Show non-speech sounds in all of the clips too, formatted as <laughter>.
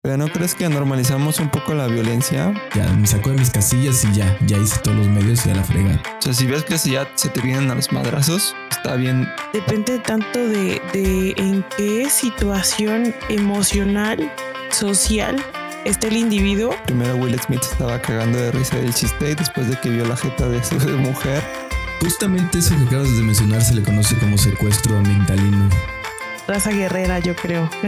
Pero ¿no crees que normalizamos un poco la violencia? Ya me sacó de mis casillas y ya, ya hice todos los medios y a la fregada. O sea, si ves que si ya se te vienen a los madrazos, está bien. Depende tanto de, de en qué situación emocional, social está el individuo. Primero Will Smith estaba cagando de risa del chiste y después de que vio la jeta de su mujer. Justamente eso que acabas de mencionar se le conoce como secuestro ambientalino. Raza guerrera, yo creo. <laughs>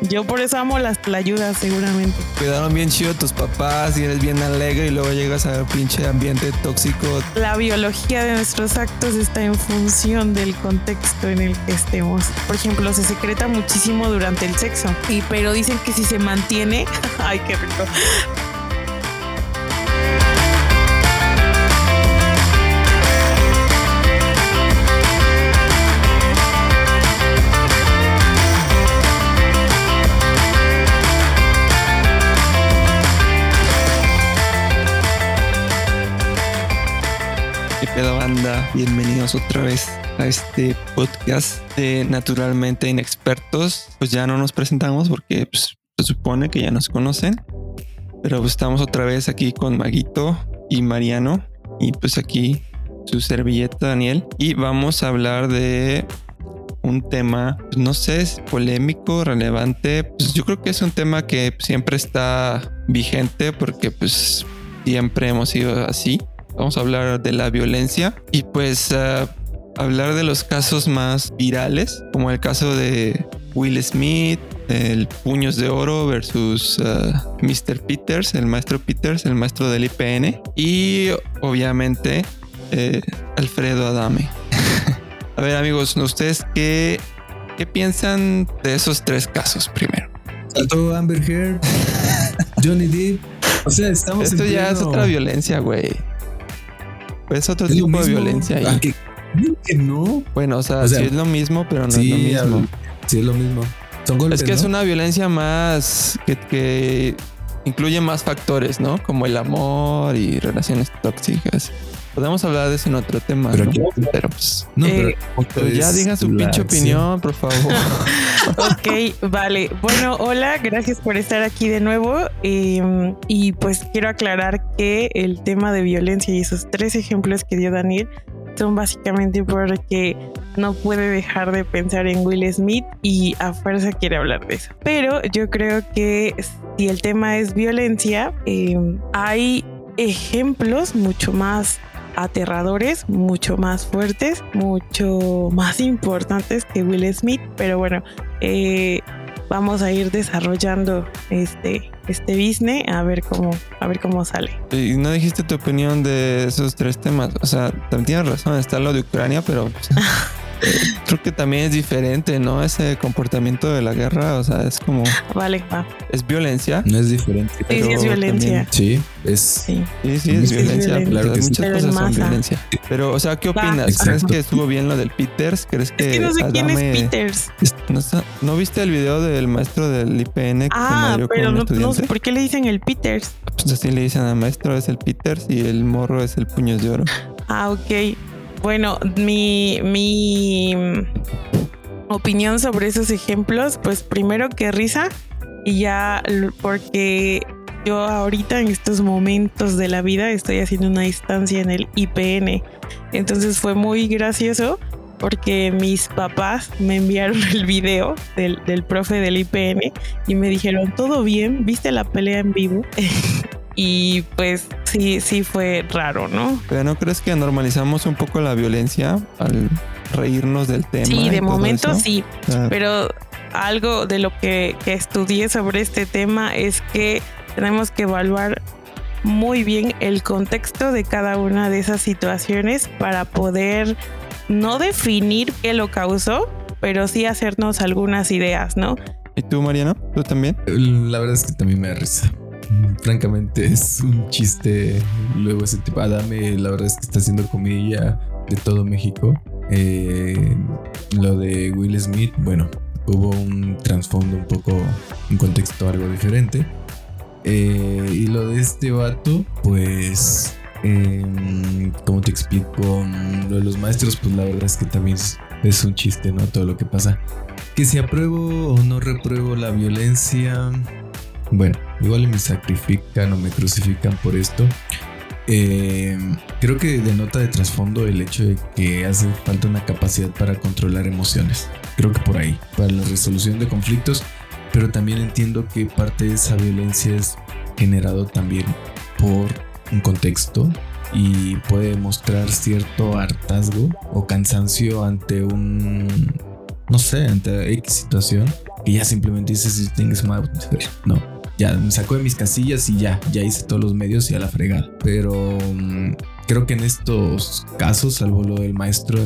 Yo por eso amo las playudas, seguramente. Cuidaron bien chido tus papás y eres bien alegre y luego llegas al pinche ambiente tóxico. La biología de nuestros actos está en función del contexto en el que estemos. Por ejemplo, se secreta muchísimo durante el sexo, y pero dicen que si se mantiene, <laughs> ay, qué rico. Banda? Bienvenidos otra vez a este podcast de Naturalmente Inexpertos. Pues ya no nos presentamos porque pues, se supone que ya nos conocen. Pero pues, estamos otra vez aquí con Maguito y Mariano. Y pues aquí su servilleta Daniel. Y vamos a hablar de un tema, pues, no sé, es polémico, relevante. Pues yo creo que es un tema que siempre está vigente porque pues siempre hemos sido así. Vamos a hablar de la violencia y pues uh, hablar de los casos más virales, como el caso de Will Smith, el Puños de Oro versus uh, Mr. Peters, el maestro Peters, el maestro del IPN, y obviamente eh, Alfredo Adame. <laughs> a ver amigos, ¿ustedes qué, qué piensan de esos tres casos primero? Saltó Amber Heard, Johnny Depp. O sea, estamos Esto en ya es otra violencia, güey. Es otro Es tipo de violencia ahí. Ah, que- que no. Bueno, o sea, O sea, sí es lo mismo, pero no sí, es lo mismo. sí, es lo mismo. Son golpes, Es que es una violencia más que, que incluye más factores, ¿no? Como el amor y relaciones tóxicas. Podemos hablar de eso en otro tema, Pero ¿no? aquí- Pero, pues, No, Eh, pero ya es digan su pinche opinión, por favor. <laughs> Ok, vale. Bueno, hola, gracias por estar aquí de nuevo. Eh, y pues quiero aclarar que el tema de violencia y esos tres ejemplos que dio Daniel son básicamente porque no puede dejar de pensar en Will Smith y a fuerza quiere hablar de eso. Pero yo creo que si el tema es violencia, eh, hay ejemplos mucho más aterradores, mucho más fuertes, mucho más importantes que Will Smith, pero bueno, eh, vamos a ir desarrollando este este business a ver cómo a ver cómo sale. y no dijiste tu opinión de esos tres temas. O sea, también tienes razón, está lo de Ucrania, pero pues, <laughs> creo que también es diferente, ¿no? Ese comportamiento de la guerra, o sea, es como, Vale, va. es violencia. No es diferente. Sí, pero sí es violencia. Sí, es. Sí. Sí, sí, Sí, es es violencia. violencia. Claro, muchas Pero cosas son violencia. Pero, o sea, ¿qué opinas? ¿Crees que estuvo bien lo del Peters? ¿Crees que, Es que no sé quién es Peters. es- ¿No, sa- ¿no viste el video del maestro del IPN que Ah, pero no, no sé por qué le dicen el Peters. Pues así le dicen al maestro, es el Peters y el morro es el Puños de Oro. Ah, ok. Bueno, mi, mi opinión sobre esos ejemplos, pues primero que risa y ya porque yo ahorita en estos momentos de la vida estoy haciendo una distancia en el IPN. Entonces fue muy gracioso porque mis papás me enviaron <laughs> el video del, del profe del IPN y me dijeron, ¿todo bien? ¿Viste la pelea en vivo? <laughs> y pues sí, sí fue raro, ¿no? Pero ¿no crees que normalizamos un poco la violencia al reírnos del tema? Sí, de momento eso? sí, pero algo de lo que, que estudié sobre este tema es que tenemos que evaluar muy bien el contexto de cada una de esas situaciones para poder no definir qué lo causó, pero sí hacernos algunas ideas, ¿no? ¿Y tú, Mariano? ¿Tú también? La verdad es que también me da risa. Francamente, es un chiste. Luego ese tipo, Adame, la verdad es que está haciendo comida de todo México. Eh, lo de Will Smith, bueno, hubo un trasfondo un poco, un contexto algo diferente. Eh, y lo de este vato, pues, em, como te explico, lo de los maestros, pues la verdad es que también es, es un chiste, ¿no? Todo lo que pasa. Que si apruebo o no repruebo la violencia, bueno, igual me sacrifican o me crucifican por esto. Eh, creo que denota de trasfondo el hecho de que hace falta una capacidad para controlar emociones. Creo que por ahí, para la resolución de conflictos, pero también entiendo que parte de esa violencia es generado también por un contexto y puede mostrar cierto hartazgo o cansancio ante un, no sé, ante X situación que ya simplemente dices tienes más, no, ya me sacó de mis casillas y ya, ya hice todos los medios y a la fregada. Pero mm, creo que en estos casos, salvo lo del maestro,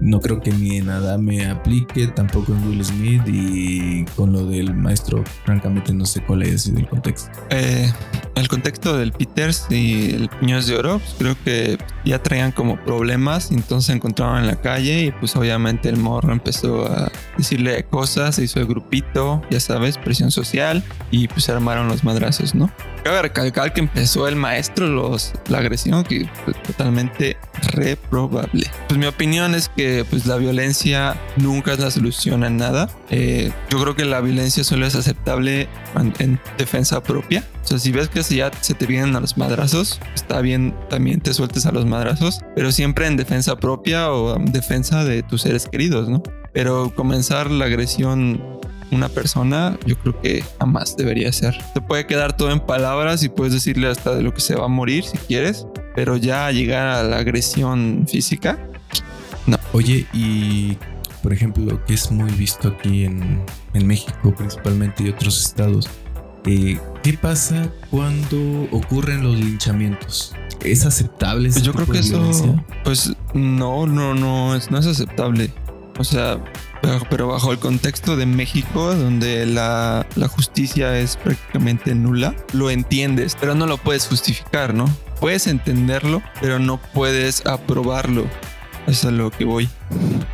no creo que ni en nada me aplique, tampoco en Will Smith y con lo del maestro, francamente no sé cuál es el contexto. Eh, el contexto del Peters y el Piños de Oro, pues creo que ya traían como problemas, entonces se encontraban en la calle y pues obviamente el morro empezó a decirle cosas, se hizo el grupito, ya sabes, presión social y pues armaron los madrazos, ¿no? Cabe recalcar que empezó el maestro los, la agresión, que fue totalmente reprobable. Pues mi opinión es que pues la violencia nunca es la solución a nada. Eh, yo creo que la violencia solo es aceptable en, en defensa propia. O sea, si ves que ya se te vienen a los madrazos, está bien también te sueltes a los madrazos, pero siempre en defensa propia o en defensa de tus seres queridos, ¿no? Pero comenzar la agresión una persona, yo creo que jamás debería ser. Te puede quedar todo en palabras y puedes decirle hasta de lo que se va a morir si quieres, pero ya llegar a la agresión física, no. Oye, y por ejemplo, que es muy visto aquí en, en México principalmente y otros estados, eh, ¿qué pasa cuando ocurren los linchamientos? ¿Es aceptable? Ese Pues yo creo que de eso, pues no, no, no, es, no es aceptable. O sea, pero- bajo el contexto de México, donde la, justicia es prácticamente nula, lo entiendes, pero no lo puedes justificar, ¿no? Puedes entenderlo, pero no puedes aprobarlo. Es a lo que voy.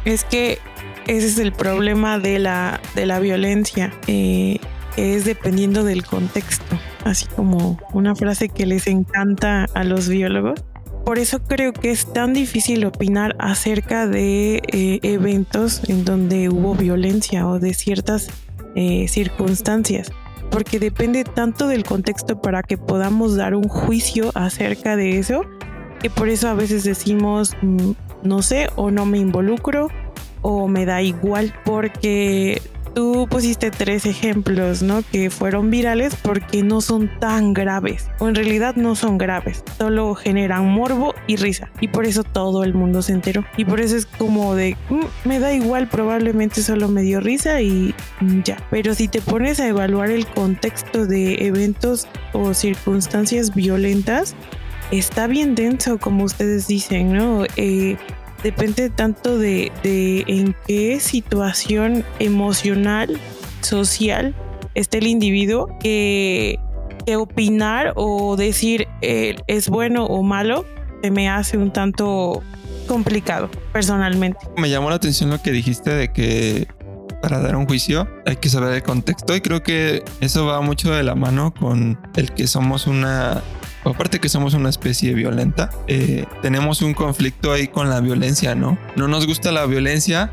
Es que ese es el problema de la, de la violencia. eh, es dependiendo del contexto. Así como una frase que les encanta a los biólogos. Por eso creo que es tan difícil opinar acerca de eh, eventos en donde hubo violencia o de ciertas eh, circunstancias. Porque depende tanto del contexto para que podamos dar un juicio acerca de eso. Que por eso a veces decimos, mm, no sé, o no me involucro, o me da igual porque tú pusiste tres ejemplos, ¿no? Que fueron virales porque no son tan graves. O en realidad no son graves. Solo generan morbo y risa. Y por eso todo el mundo se enteró. Y por eso es como de, "Mm, me da igual, probablemente solo me dio risa y ya. Pero si te pones a evaluar el contexto de eventos o circunstancias violentas, está bien denso, como ustedes dicen, ¿no? Eh, depende tanto de, en qué situación emocional, social esté el individuo, que, que opinar o decir eh, es bueno o malo se me hace un tanto complicado, personalmente. Me llamó la atención lo que dijiste de que para dar un juicio hay que saber el contexto y creo que eso va mucho de la mano con el que somos una aparte que somos una especie violenta, eh, tenemos un conflicto ahí con la violencia, ¿no? No nos gusta la violencia,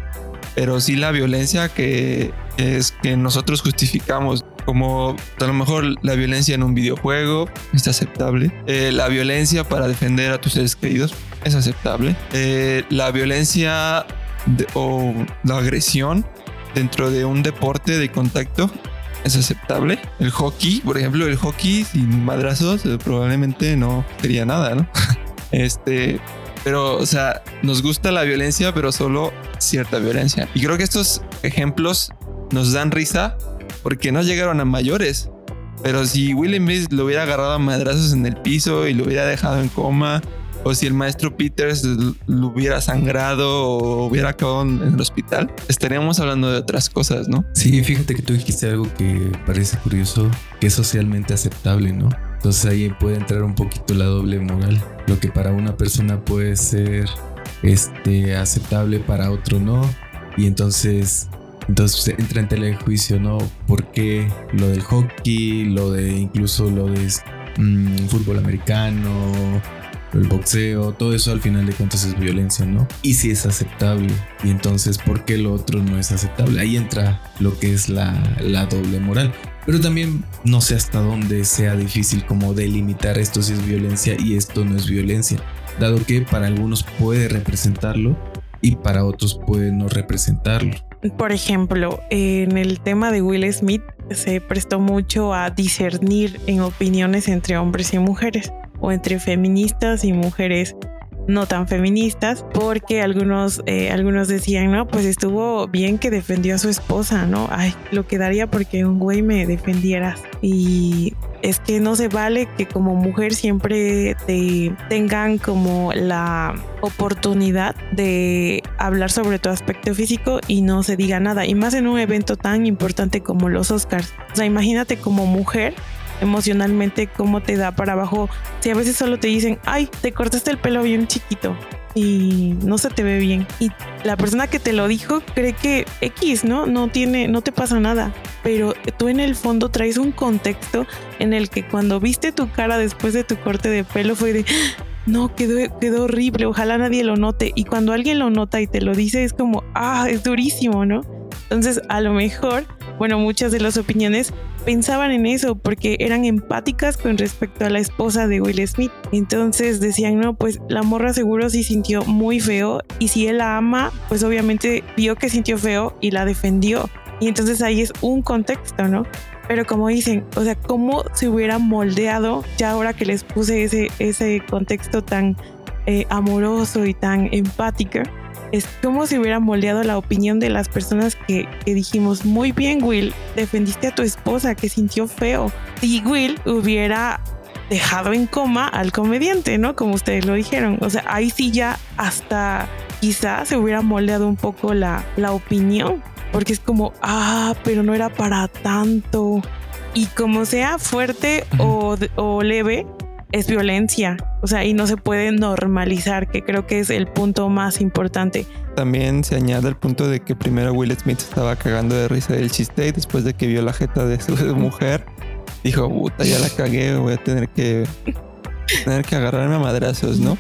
pero sí la violencia que es que nosotros justificamos. Como a lo mejor la violencia en un videojuego es aceptable. Eh, la violencia para defender a tus seres queridos es aceptable. Eh, la violencia o la agresión dentro de un deporte de contacto es aceptable. El hockey, por ejemplo, el hockey sin madrazos eh, probablemente no sería nada, ¿no? <laughs> Este, pero, o sea, nos gusta la violencia, pero solo cierta violencia. Y creo que estos ejemplos nos dan risa porque no llegaron a mayores. Pero si Will Smith lo hubiera agarrado a madrazos en el piso y lo hubiera dejado en coma, o si el maestro Peters lo hubiera sangrado o hubiera acabado en el hospital, estaríamos hablando de otras cosas, ¿no? Sí, fíjate que tú dijiste algo que parece curioso, que es socialmente aceptable, ¿no? Entonces ahí puede entrar un poquito la doble moral. Lo que para una persona puede ser este, aceptable, para otro no. Y entonces, entonces entra en tela de juicio, ¿no? Porque lo del hockey, lo de incluso lo de mm, fútbol americano, el boxeo, todo eso al final de cuentas es violencia, ¿no? Y si es aceptable. Y entonces, ¿por qué lo otro no es aceptable? Ahí entra lo que es la, doble moral. Pero también no sé hasta dónde sea difícil como delimitar esto si es violencia y esto no es violencia, dado que para algunos puede representarlo y para otros puede no representarlo. Por ejemplo, en el tema de Will Smith se prestó mucho a discernir en opiniones entre hombres y mujeres o entre feministas y mujeres no tan feministas, porque algunos, eh, algunos decían, no, pues estuvo bien que defendió a su esposa, ¿no? Ay, lo quedaría porque un güey me defendieras. Y es que no se vale que como mujer siempre te tengan como la oportunidad de hablar sobre tu aspecto físico y no se diga nada. Y más en un evento tan importante como los Oscars. O sea, imagínate como mujer emocionalmente cómo te da para abajo. Si a veces solo te dicen, ay, te cortaste el pelo bien chiquito y no se te ve bien. Y la persona que te lo dijo cree que X, ¿no? No tiene, no te pasa nada. Pero tú en el fondo traes un contexto en el que cuando viste tu cara después de tu corte de pelo fue de no, quedó, quedó horrible, ojalá nadie lo note. Y cuando alguien lo nota y te lo dice, es como, ah, es durísimo, ¿no? Entonces, a lo mejor, bueno, muchas de las opiniones pensaban en eso porque eran empáticas con respecto a la esposa de Will Smith. Entonces decían, no, pues la morra seguro sí sintió muy feo y si él la ama, pues obviamente vio que sintió feo y la defendió. Y entonces ahí es un contexto, ¿no? Pero como dicen, o sea, ¿cómo se hubiera moldeado ya ahora que les puse ese, ese contexto tan eh, amoroso y tan empático? Es como si hubiera moldeado la opinión de las personas que, dijimos, muy bien Will, defendiste a tu esposa que sintió feo. Si Will hubiera dejado en coma al comediante, ¿no? Como ustedes lo dijeron. O sea, ahí sí ya hasta quizás se hubiera moldeado un poco la, la opinión. Porque es como, ah, pero no era para tanto. Y como sea fuerte o, o leve, es violencia, o sea, y no se puede normalizar, que creo que es el punto más importante. También se añade el punto de que primero Will Smith estaba cagando de risa del chiste y después de que vio la jeta de su <laughs> mujer, dijo, puta, ya la cagué, voy a tener que tener que agarrarme a madrazos, ¿no?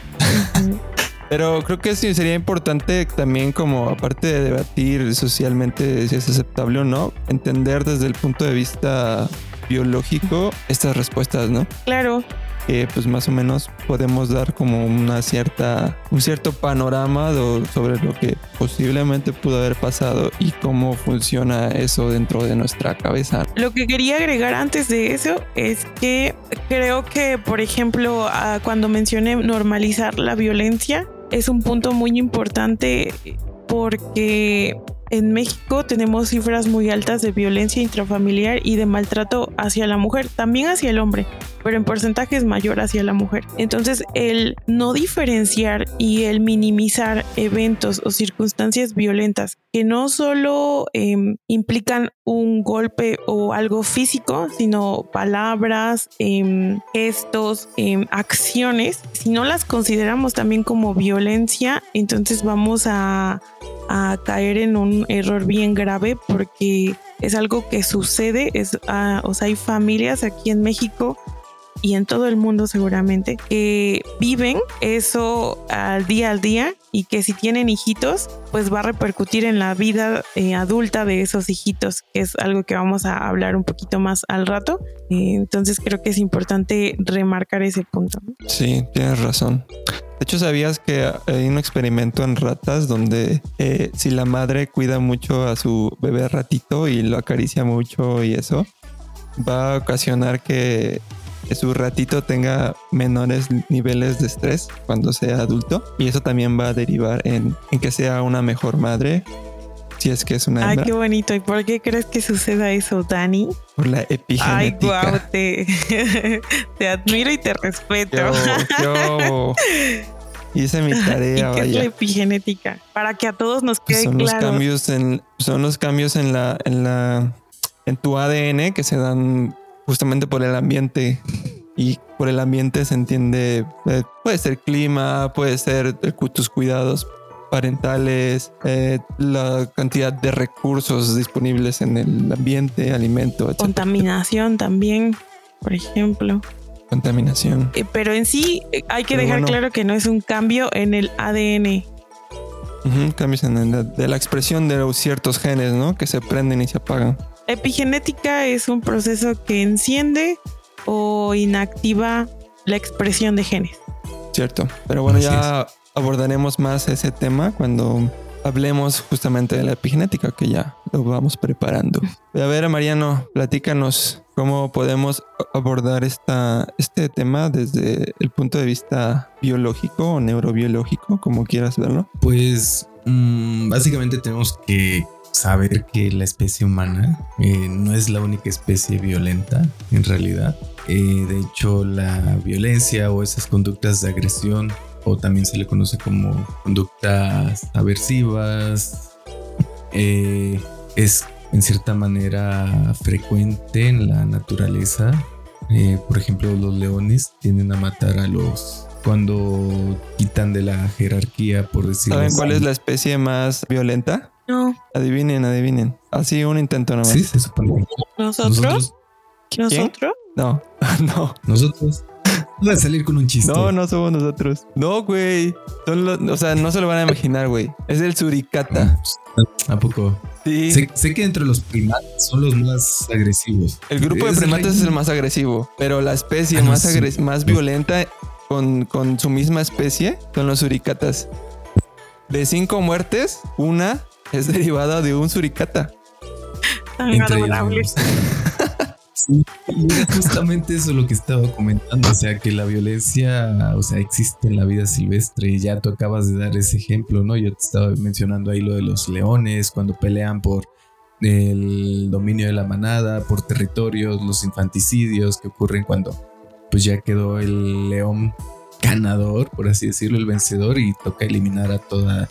Pero creo que sí sería importante también como aparte de debatir socialmente si es aceptable o no, entender desde el punto de vista biológico estas respuestas, ¿no? Claro, que pues más o menos podemos dar como una cierta, un cierto panorama sobre lo que posiblemente pudo haber pasado y cómo funciona eso dentro de nuestra cabeza. Lo que quería agregar antes de eso es que creo que, por ejemplo, cuando mencioné normalizar la violencia, es un punto muy importante porque en México tenemos cifras muy altas de violencia intrafamiliar y de maltrato hacia la mujer, también hacia el hombre pero en porcentaje es mayor hacia la mujer. Entonces, el no diferenciar y el minimizar eventos o circunstancias violentas que no solo em, implican un golpe o algo físico, sino palabras, em, gestos, em, acciones, si no las consideramos también como violencia, entonces vamos a, caer en un error bien grave porque es algo que sucede, es, ah, o sea, hay familias aquí en México y en todo el mundo seguramente que viven eso al día al día y que si tienen hijitos pues va a repercutir en la vida eh, adulta de esos hijitos que es algo que vamos a hablar un poquito más al rato. Eh, entonces creo que es importante remarcar ese punto. Sí tienes razón. De hecho, ¿sabías que hay un experimento en ratas donde eh, si la madre cuida mucho a su bebé ratito y lo acaricia mucho y eso, va a ocasionar que que su ratito tenga menores niveles de estrés cuando sea adulto y eso también va a derivar en, que sea una mejor madre si es que es una Ay, qué bonito. ¿Y por qué crees que suceda eso, Dani? Por la epigenética. Ay, guau, te, <laughs> te admiro y te respeto. Yo, <laughs> hice mi tarea. ¿Y qué es la epigenética? Para que a todos nos pues quede son Los cambios en, son los cambios en la, en la, en tu ADN que se dan justamente por el ambiente. Y por el ambiente se entiende, eh, puede ser clima, puede ser tus cuidados parentales, eh, la cantidad de recursos disponibles en el ambiente, alimento, etc. Contaminación también, por ejemplo. contaminación. Eh, pero en sí hay que dejar claro que no es un cambio en el ADN. cambios en el, de la expresión de ciertos genes, ¿no? Que se prenden y se apagan. Epigenética es un proceso que enciende o inactiva la expresión de genes. Cierto, pero bueno, ya abordaremos más ese tema cuando hablemos justamente de la epigenética, que ya lo vamos preparando. <laughs> A ver, Mariano, platícanos cómo podemos abordar esta, este tema desde el punto de vista biológico o neurobiológico, como quieras verlo. Pues mm, básicamente tenemos que saber que la especie humana eh, no es la única especie violenta en realidad. Eh, de hecho, la violencia o esas conductas de agresión, o también se le conoce como conductas aversivas, eh, es en cierta manera frecuente en la naturaleza. por ejemplo, los leones tienden a matar a los cuando quitan de la jerarquía, por decirlo ¿Saben cuál es la especie más violenta? No. Adivinen, adivinen. Así un intento nomás. Sí, se supone. ¿Nosotros? ¿Nosotros? No, <laughs> no. Nosotros. Voy a salir con un chiste. No, no somos nosotros. No, güey. o sea, no se lo van a imaginar, güey. Es el suricata. ¿A poco? Sí. Sé, que entre los primates son los más agresivos. El grupo de primates es el más agresivo, pero la especie ah, más, más violenta con, con su misma especie son los suricatas. De cinco muertes, una <laughs> es derivada de un suricata. <laughs> Sí, justamente eso lo que estaba comentando, o sea, que la violencia, o sea, existe en la vida silvestre y ya tú acabas de dar ese ejemplo, ¿no? Yo te estaba mencionando ahí lo de los leones cuando pelean por el dominio de la manada, por territorios, los infanticidios que ocurren cuando pues ya quedó el león ganador, por así decirlo, el vencedor y toca eliminar a toda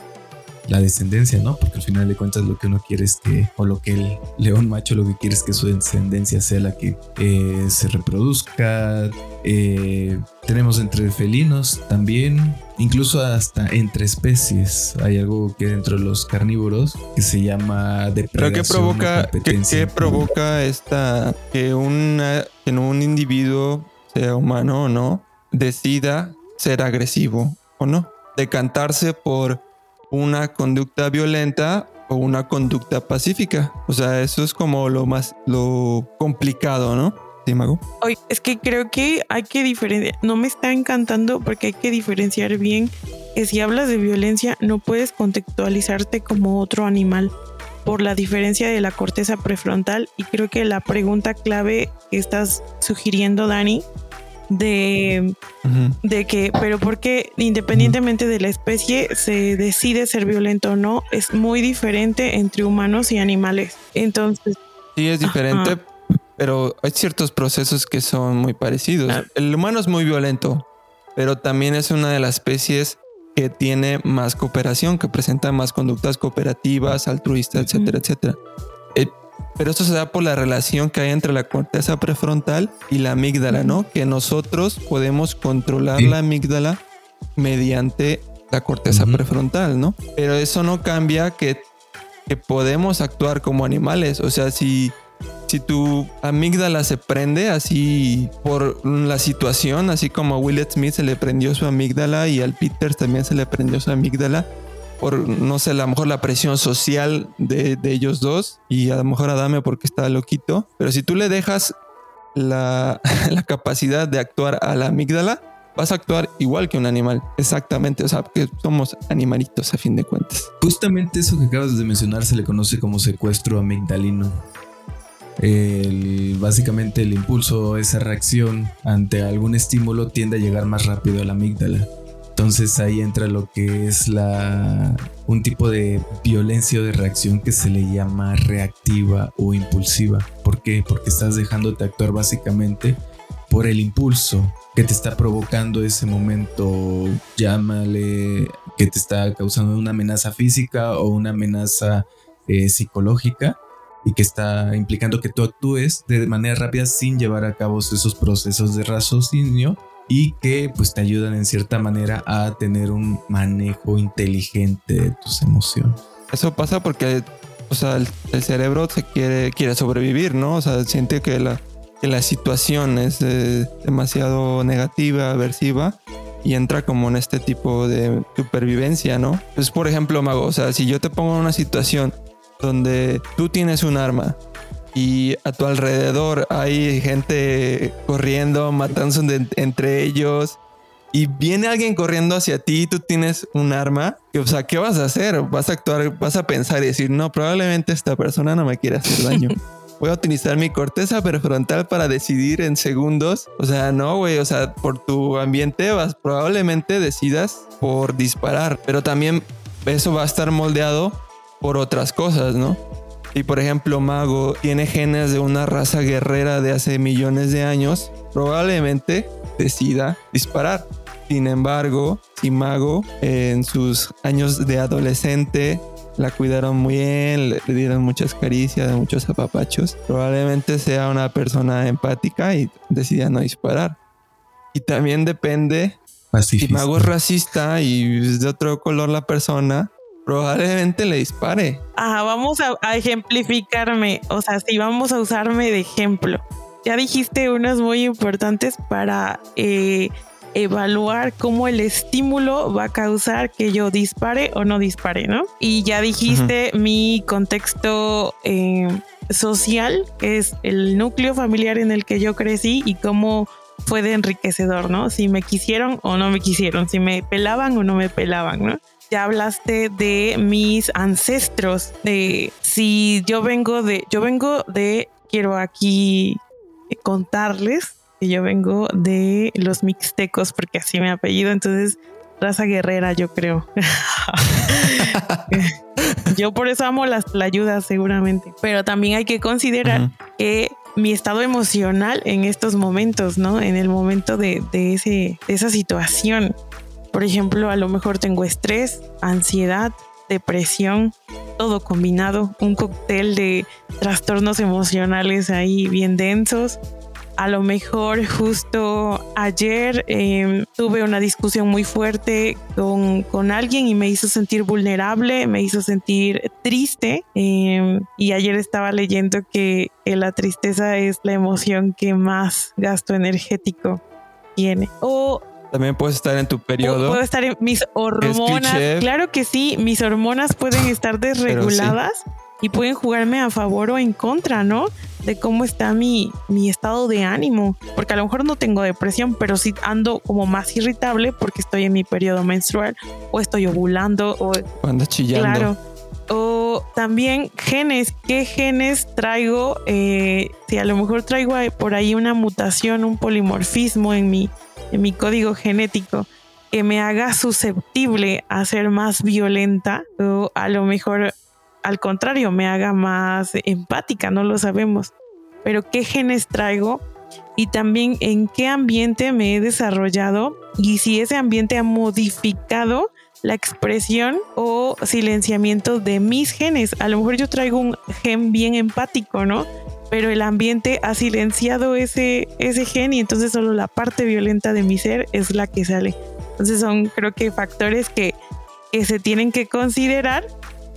la descendencia, ¿no? Porque al final de cuentas lo que uno quiere es que, o lo que el león macho lo que quiere es que su descendencia sea la que eh, se reproduzca. Eh, tenemos entre felinos también, incluso hasta entre especies. Hay algo que dentro de los carnívoros que se llama depredación. ¿Pero qué provoca, ¿qué, provoca esta, que, una, que un individuo, sea humano o no, decida ser agresivo o no? Decantarse por una conducta violenta o una conducta pacífica. O sea, eso es como lo más, lo complicado, ¿no? Sí, Mago. Oye, es que creo que hay que diferenciar, no me está encantando porque hay que diferenciar bien que si hablas de violencia no puedes contextualizarte como otro animal por la diferencia de la corteza prefrontal y creo que la pregunta clave que estás sugiriendo, Dani, de, de que, pero porque independientemente de la especie se decide ser violento o no, es muy diferente entre humanos y animales. Entonces... Sí, es diferente, pero hay ciertos procesos que son muy parecidos. Ah. El humano es muy violento, pero también es una de las especies que tiene más cooperación, que presenta más conductas cooperativas, altruistas, etcétera, etcétera. Eh, pero esto se da por la relación que hay entre la corteza prefrontal y la amígdala, ¿no? Que nosotros podemos controlar la amígdala mediante la corteza prefrontal, ¿no? Pero eso no cambia que, que podemos actuar como animales. O sea, si, si tu amígdala se prende así por la situación, así como a Will Smith se le prendió su amígdala y al Peter también se le prendió su amígdala, por, no sé, a lo mejor la presión social de, ellos dos y a lo mejor a Dame porque está loquito. Pero si tú le dejas la, <laughs> la, capacidad de actuar a la amígdala, vas a actuar igual que un animal. Exactamente. O sea, que somos animalitos a fin de cuentas. Justamente eso que acabas de mencionar se le conoce como secuestro amigdalino. básicamente el impulso, esa reacción ante algún estímulo tiende a llegar más rápido a la amígdala. Entonces ahí entra lo que es la un tipo de violencia o de reacción que se le llama reactiva o impulsiva. ¿Por qué? Porque estás dejándote actuar básicamente por el impulso que te está provocando ese momento, llámale que te está causando una amenaza física o una amenaza eh, psicológica y que está implicando que tú actúes de manera rápida sin llevar a cabo esos procesos de raciocinio y que pues te ayudan en cierta manera a tener un manejo inteligente de tus emociones. Eso pasa porque, o sea, el, cerebro se quiere, quiere sobrevivir, ¿no? O sea, siente que la, que la situación es eh, demasiado negativa, aversiva y entra como en este tipo de supervivencia, ¿no? Pues por ejemplo, Mago, o sea, si yo te pongo en una situación donde tú tienes un arma y a tu alrededor hay gente corriendo, matándose entre ellos y viene alguien corriendo hacia ti y tú tienes un arma, o sea, ¿qué vas a hacer? Vas a actuar, vas a pensar y decir, no, probablemente esta persona no me quiere hacer daño. <laughs> Voy a utilizar mi corteza prefrontal para decidir en segundos. O sea, no, güey, o sea, por tu ambiente vas, probablemente decidas por disparar, pero también eso va a estar moldeado por otras cosas, ¿no? Y por ejemplo, Mago tiene genes de una raza guerrera de hace millones de años, probablemente decida disparar. Sin embargo, si Mago en sus años de adolescente la cuidaron muy bien, le, dieron muchas caricias, muchos apapachos, probablemente sea una persona empática y decida no disparar. Y también depende si Mago es racista y es de otro color la persona, probablemente le dispare. Ajá, vamos a, a, ejemplificarme. O sea, si vamos a usarme de ejemplo. Ya dijiste unas muy importantes para eh, evaluar cómo el estímulo va a causar que yo dispare o no dispare, ¿no? Y ya dijiste mi contexto eh, social, que es el núcleo familiar en el que yo crecí y cómo fue de enriquecedor, ¿no? Si me quisieron o no me quisieron, si me pelaban o no me pelaban, ¿no? Ya hablaste de mis ancestros, de si yo vengo de, yo vengo de, quiero aquí contarles yo vengo de los mixtecos, porque así me apellido, entonces raza guerrera, yo creo. <laughs> yo por eso amo las ayudas seguramente. Pero también hay que considerar que mi estado emocional en estos momentos, ¿no? En el momento de, ese, de esa situación. Por ejemplo, a lo mejor tengo estrés, ansiedad, depresión, todo combinado, un cóctel de trastornos emocionales ahí bien densos a lo mejor justo ayer em, tuve una discusión muy fuerte con, alguien y me hizo sentir vulnerable, me hizo sentir triste. Em, y ayer estaba leyendo que, la tristeza es la emoción que más gasto energético tiene. O también puedes estar en tu periodo. Puedo estar en mis hormonas. Claro que sí, mis hormonas pueden estar desreguladas y pueden jugarme a favor o en contra, ¿no? De cómo está mi, mi estado de ánimo. Porque a lo mejor no tengo depresión, pero sí ando como más irritable porque estoy en mi periodo menstrual o estoy ovulando o... Cuando chillando. Claro. O también genes, ¿qué genes traigo? Eh, si a lo mejor traigo por ahí una mutación, un polimorfismo en mi, en mi código genético que me haga susceptible a ser más violenta o a lo mejor al contrario, me haga más empática, no lo sabemos. Pero qué genes traigo y también en qué ambiente me he desarrollado y si ese ambiente ha modificado la expresión o silenciamiento de mis genes. A lo mejor yo traigo un gen bien empático, ¿no? Pero el ambiente ha silenciado ese, ese gen y entonces solo la parte violenta de mi ser es la que sale. Entonces son creo que factores que, que se tienen que considerar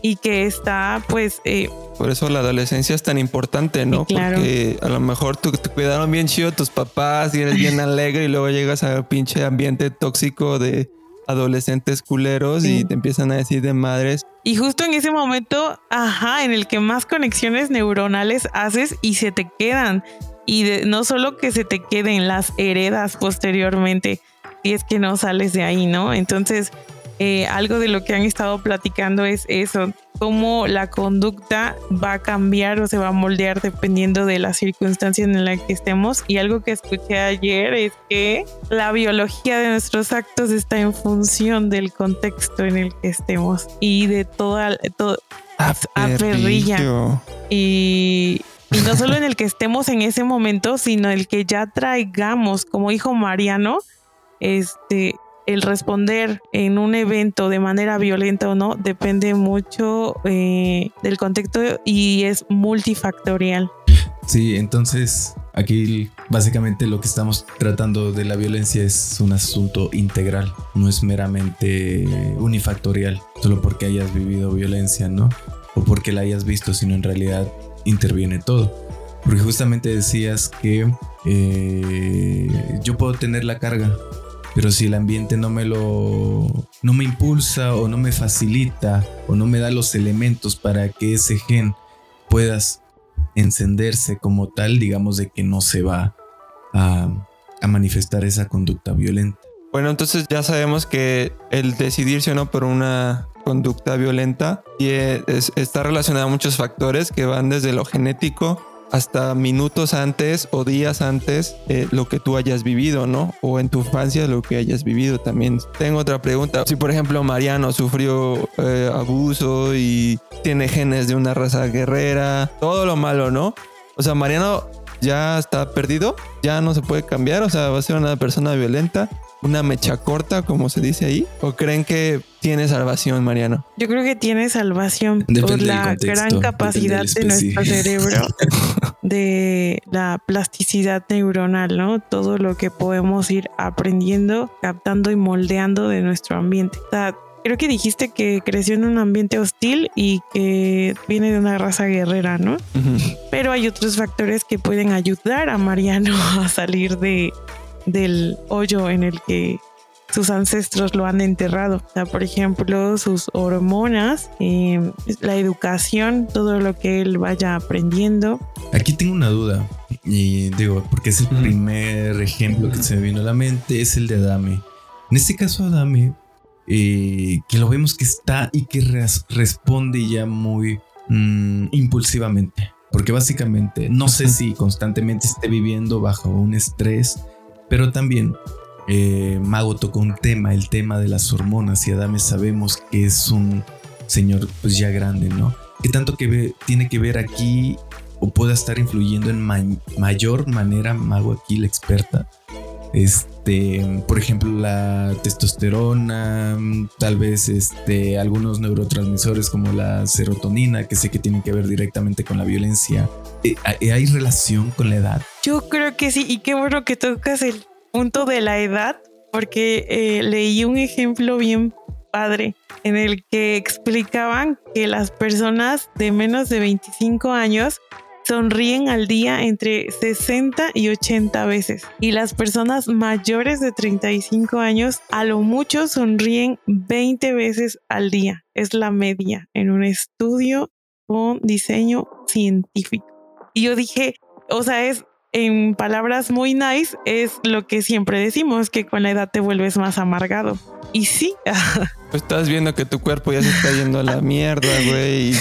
y que está pues... Eh, por eso la adolescencia es tan importante, ¿no? Porque a lo mejor tú, te cuidaron bien chido tus papás y eres bien <laughs> alegre y luego llegas al pinche ambiente tóxico de adolescentes culeros y te empiezan a decir de madres. Y justo en ese momento, ajá, en el que más conexiones neuronales haces y se te quedan. Y no solo que se te queden, las heredas posteriormente, si es que no sales de ahí, ¿no? Entonces, eh, algo de lo que han estado platicando es eso, cómo la conducta va a cambiar o se va a moldear dependiendo de la circunstancia en la que estemos. Y algo que escuché ayer es que la biología de nuestros actos está en función del contexto en el que estemos y de toda, todo, a Y, y no solo en el que estemos en ese momento, sino el que ya traigamos, como dijo Mariano, este, el responder en un evento de manera violenta o no depende mucho eh, del contexto y es multifactorial. Sí, entonces aquí básicamente lo que estamos tratando de la violencia es un asunto integral, no es meramente unifactorial, solo porque hayas vivido violencia, ¿no? O porque la hayas visto, sino en realidad interviene todo. Porque justamente decías que eh, yo puedo tener la carga, pero si el ambiente no me lo no me impulsa o no me facilita o no me da los elementos para que ese gen puedas encenderse como tal, digamos de que no se va a, a manifestar esa conducta violenta. Bueno, entonces ya sabemos que el decidirse o no por una conducta violenta y es- está relacionada a muchos factores que van desde lo genético hasta minutos antes o días antes eh, lo que tú hayas vivido, ¿no? O en tu infancia lo que hayas vivido también. Tengo otra pregunta. Si por ejemplo Mariano sufrió eh, abuso y tiene genes de una raza guerrera, todo lo malo, ¿no? O sea, Mariano ya está perdido, ya no se puede cambiar, o sea, va a ser una persona violenta, una mecha corta, como se dice ahí. ¿O creen que tiene salvación, Mariano? Yo creo que tiene salvación Depende por la contexto, gran capacidad de nuestro cerebro, <laughs> de la plasticidad neuronal, ¿no? Todo lo que podemos ir aprendiendo, captando y moldeando de nuestro ambiente. O sea, creo que dijiste que creció en un ambiente hostil y que viene de una raza guerrera, ¿no? Pero hay otros factores que pueden ayudar a Mariano <laughs> a salir de, del hoyo en el que sus ancestros lo han enterrado. O sea, por ejemplo, sus hormonas, eh, la educación, todo lo que él vaya aprendiendo. Aquí tengo una duda, y digo, porque es el primer ejemplo que se me vino a la mente, es el de Adame. En este caso, Adame, eh, que lo vemos que está y que res- responde ya muy mm, impulsivamente. Porque básicamente, no sé si constantemente esté viviendo bajo un estrés, pero también eh, Mago tocó un tema, el tema de las hormonas, y Adame sabemos que es un señor pues ya grande, ¿no? ¿Qué tanto que ve- tiene que ver aquí o pueda estar influyendo en ma- mayor manera, Mago aquí, la experta. Este, por ejemplo, la testosterona, tal vez este, algunos neurotransmisores como la serotonina, que sé que tienen que ver directamente con la violencia. Eh, ¿Hay hay relación con la edad? Yo creo que sí, y qué bueno que tocas el punto de la edad, porque eh, leí un ejemplo bien padre en el que explicaban que las personas de menos de 25 años sonríen al día entre 60 y 80 veces y las personas mayores de 35 años a lo mucho sonríen 20 veces al día. Es la media en un estudio con diseño científico. Y yo dije, o sea, es en palabras muy nice, es lo que siempre decimos, que con la edad te vuelves más amargado. Y sí, <laughs> Pues estás viendo que tu cuerpo ya se está yendo a la mierda, güey.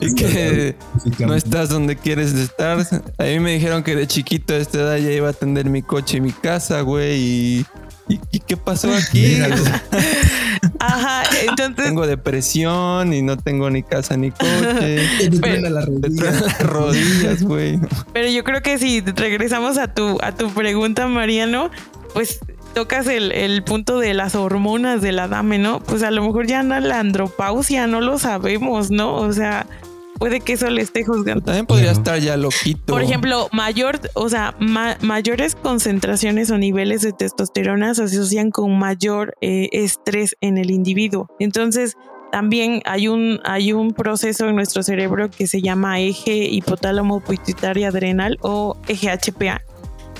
Y que, <laughs> y que no estás donde quieres estar. A mí me dijeron que de chiquito a esta edad ya iba a atender mi coche y mi casa, güey. Y, y- ¿y qué pasó aquí? <laughs> Ajá, entonces tengo depresión y no tengo ni casa ni coche. <laughs> Te truena la Me truenan las rodillas, güey. Pero yo creo que si regresamos a tu, a tu pregunta, Mariano, pues tocas el, el punto de las hormonas de la dame, ¿no? Pues a lo mejor ya anda la andropausia, no lo sabemos, ¿no? O sea, puede que eso le esté juzgando. También podría estar ya loquito. Por ejemplo, mayor, o sea, ma- mayores concentraciones o niveles de testosterona se asocian con mayor eh, estrés en el individuo. Entonces, también hay un, hay un proceso en nuestro cerebro que se llama eje hipotálamo pituitario adrenal o eje HPA.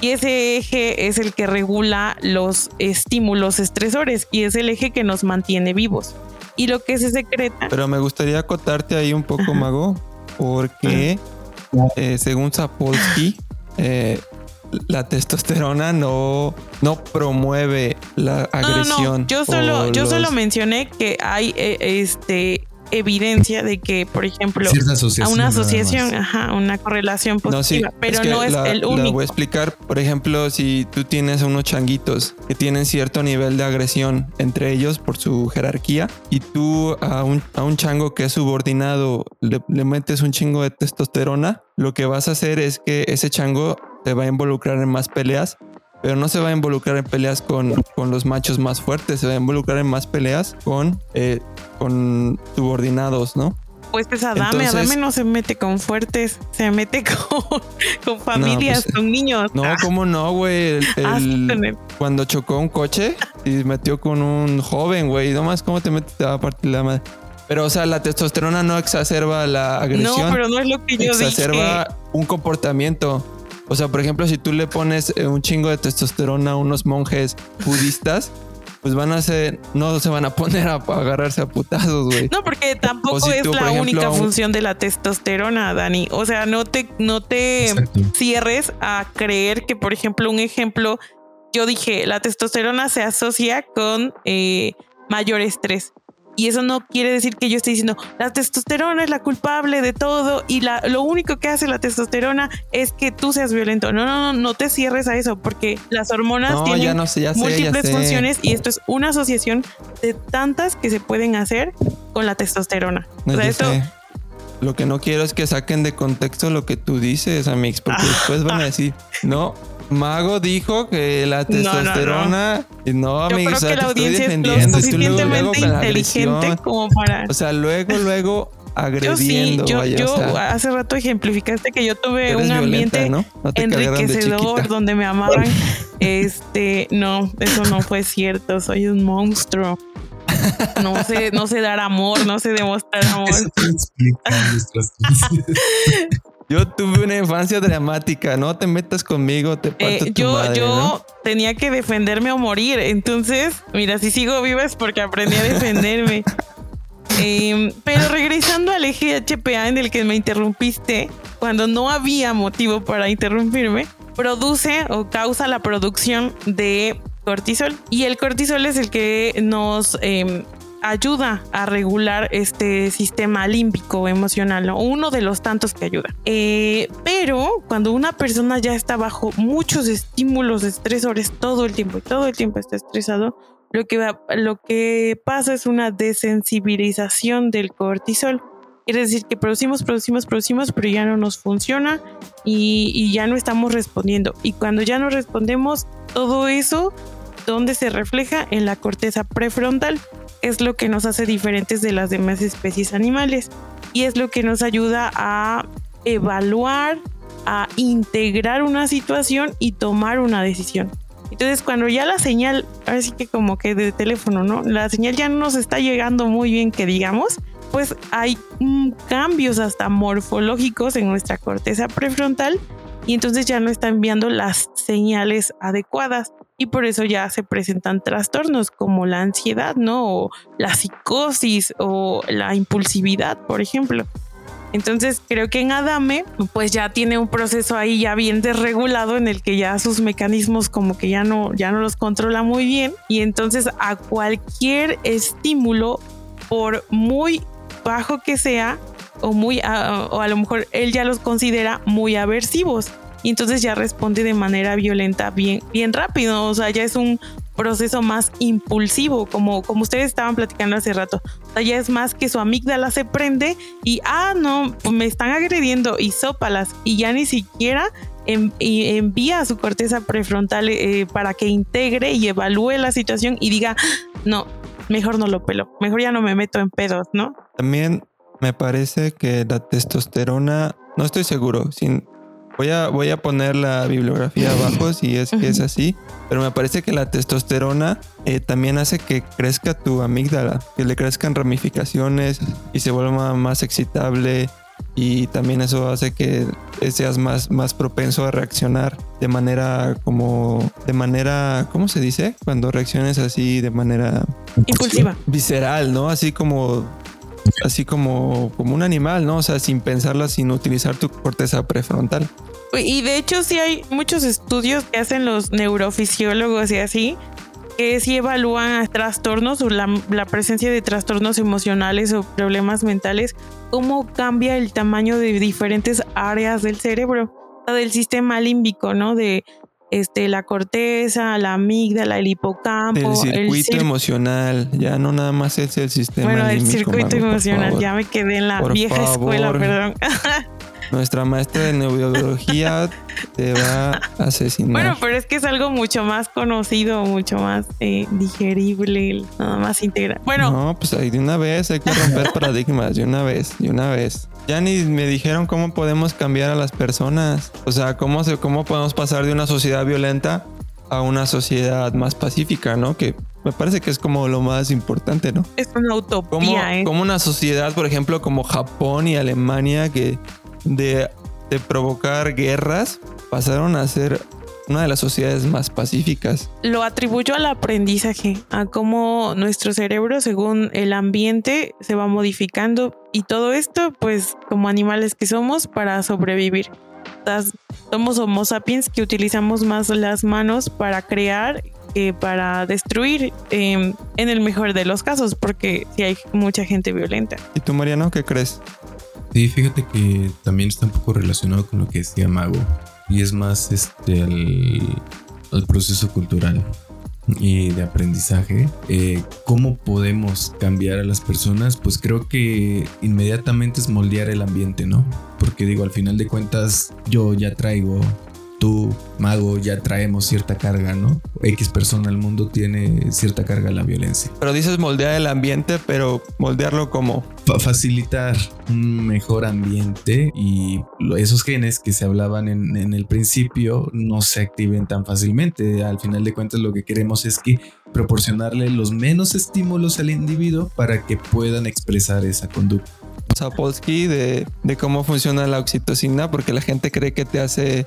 Y ese eje es el que regula los estímulos estresores y es el eje que nos mantiene vivos. Y lo que se secreta Pero me gustaría acotarte ahí un poco, Ajá. Mago, porque eh, según Sapolsky, eh, la testosterona no, no promueve la No, no, agresión. no. Yo solo, yo los- solo mencioné que hay eh, este evidencia de que, por ejemplo, a una asociación, ajá, una correlación No, sí, positiva, pero que no es la- el la único. voy a explicar. Por ejemplo, si tú tienes unos changuitos que tienen cierto nivel de agresión entre ellos por su jerarquía y tú a un, a un chango que es subordinado le, le metes un chingo de testosterona, lo que vas a hacer es que ese chango te va a involucrar en más peleas. Pero no se va a involucrar en peleas con, con los machos más fuertes, se va a involucrar en más peleas con, eh, con subordinados, ¿no? Pues es Adame, Entonces- Adame no se mete con fuertes, se mete con, <laughs> con familias, pues, con niños. No, Ah, ¿cómo no, güey? El- <laughs> ah, el- cuando chocó un coche y metió con un joven, güey. Nomás, ¿cómo te metes? A partir la madre. Pero, o sea, la testosterona no exacerba la agresión. No, pero no es lo que yo exacerba un comportamiento. O sea, por ejemplo, si tú le pones eh, un chingo de testosterona a unos monjes budistas, pues van a ser, no se van a poner a, agarrarse a putazos, güey. No, porque tampoco es la única función de la testosterona, Dani. O sea, no te, no te cierres a creer que, por ejemplo, un ejemplo, yo dije, la testosterona se asocia con eh, mayor estrés. Y eso no quiere decir que yo esté diciendo la testosterona es la culpable de todo y la, lo único que hace la testosterona es que tú seas violento. No, no, no, no te cierres a eso porque las hormonas tienen múltiples funciones y esto es una asociación de tantas que se pueden hacer con la testosterona. Lo que no quiero es que saquen de contexto lo que tú dices, Amix, porque <laughs> después van a decir, no, Mago dijo que la testosterona. No, no. Yo creo que la audiencia es lo suficientemente inteligente como para. O sea, luego, luego agrediendo. Yo sí, yo, yo hace rato ejemplificaste que yo tuve un ambiente enriquecedor donde me amaban. este, no, eso no fue cierto. Soy un monstruo. No sé, no sé dar amor, no sé demostrar <laughs> amor. Eso <laughs> Yo tuve una infancia dramática, no te metas conmigo, te parto eh, Yo, yo tenía que defenderme o morir, entonces, mira, si sigo viva es porque aprendí a defenderme. <laughs> Em, pero regresando al eje HPA en el que me interrumpiste, cuando no había motivo para interrumpirme, produce o causa la producción de cortisol. Y el cortisol es el que nos em, ayuda a regular este sistema límbico emocional, uno de los tantos que ayuda. Eh, pero cuando una persona ya está bajo muchos estímulos estresores todo el tiempo y todo el tiempo está estresado, lo que, lo que pasa es una desensibilización del cortisol. Quiere decir que producimos, producimos, producimos, pero ya no nos funciona y, y ya no estamos respondiendo. Y cuando ya no respondemos, todo eso, ¿dónde se refleja? En la corteza prefrontal es lo que nos hace diferentes de las demás especies animales y es lo que nos ayuda a evaluar, a integrar una situación y tomar una decisión. Entonces cuando ya la señal, ahora sí que como que de teléfono, ¿no? La señal ya no nos está llegando muy bien que digamos, pues hay cambios hasta morfológicos en nuestra corteza prefrontal y entonces ya no está enviando las señales adecuadas y por eso ya se presentan trastornos como la ansiedad, ¿no? La psicosis o la impulsividad, por ejemplo. Entonces creo que en Adame pues ya tiene un proceso ahí ya bien desregulado en el que ya sus mecanismos como que ya no, ya no los controla muy bien y entonces a cualquier estímulo por muy bajo que sea o muy o a lo mejor él ya los considera muy aversivos y entonces ya responde de manera violenta bien, bien rápido, o sea, ya es un proceso más impulsivo, como, como ustedes estaban platicando hace rato. O sea, ya es más que su amígdala se prende y, ah, no, me están agrediendo y sópalas y ya ni siquiera envía a su corteza prefrontal eh, para que integre y evalúe la situación y diga, no, mejor no lo pelo, mejor ya no me meto en pedos, ¿no? También me parece que la testosterona, no estoy seguro, sin, Voy a, voy a poner la bibliografía abajo si es que es así, pero me parece que la testosterona eh, también hace que crezca tu amígdala, que le crezcan ramificaciones y se vuelva más excitable y también eso hace que seas más, más propenso a reaccionar de manera como de manera ¿cómo se dice? cuando reacciones así de manera impulsiva visceral ¿no? así como así como, como un animal, ¿no? O sea, sin pensarla, sin utilizar tu corteza prefrontal. Y de hecho sí hay muchos estudios que hacen los neurofisiólogos y así, que sí evalúan trastornos o la, la, presencia de trastornos emocionales o problemas mentales, cómo cambia el tamaño de diferentes áreas del cerebro, del sistema límbico, ¿no? De este, la corteza, la amígdala, el hipocampo. El circuito emocional, ya no nada más es el sistema. Bueno, el circuito emocional, ya me quedé en la vieja escuela, perdón. <laughs> Nuestra maestra de neurobiología te va a asesinar. Bueno, pero es que es algo mucho más conocido, mucho más eh, digerible, nada más integral. Bueno. No, pues de una vez hay que romper <laughs> paradigmas, de una vez, de una vez. Ya ni me dijeron cómo podemos cambiar a las personas. O sea, cómo, se, cómo podemos pasar de una sociedad violenta a una sociedad más pacífica, ¿no? Que me parece que es como lo más importante, ¿no? Es una Como, utopía, ¿eh? como una sociedad, por ejemplo, como Japón y Alemania, que de, de provocar guerras pasaron a ser una de las sociedades más pacíficas. Lo atribuyo al aprendizaje, a cómo nuestro cerebro, según el ambiente, se va modificando y todo esto, pues, como animales que somos, para sobrevivir. Somos Homo sapiens que utilizamos más las manos para crear que para destruir, eh, en el mejor de los casos, porque si hay mucha gente violenta. ¿Y tú, Mariano, qué crees? Sí, fíjate que también está un poco relacionado con lo que decía Mago. Y es más este al, al proceso cultural y de aprendizaje. Eh, ¿Cómo podemos cambiar a las personas? Pues creo que inmediatamente es moldear el ambiente, ¿no? Porque digo, al final de cuentas, yo ya traigo, tú, Mago, ya traemos cierta carga, ¿no? X persona al mundo tiene cierta carga a la violencia. Pero dices moldear el ambiente, pero moldearlo como... fa- facilitar un mejor ambiente y esos genes que se hablaban en, en el principio no se activen tan fácilmente. Al final de cuentas lo que queremos es que proporcionarle los menos estímulos al individuo para que puedan expresar esa conducta. Sapolsky de, de cómo funciona la oxitocina, porque la gente cree que te hace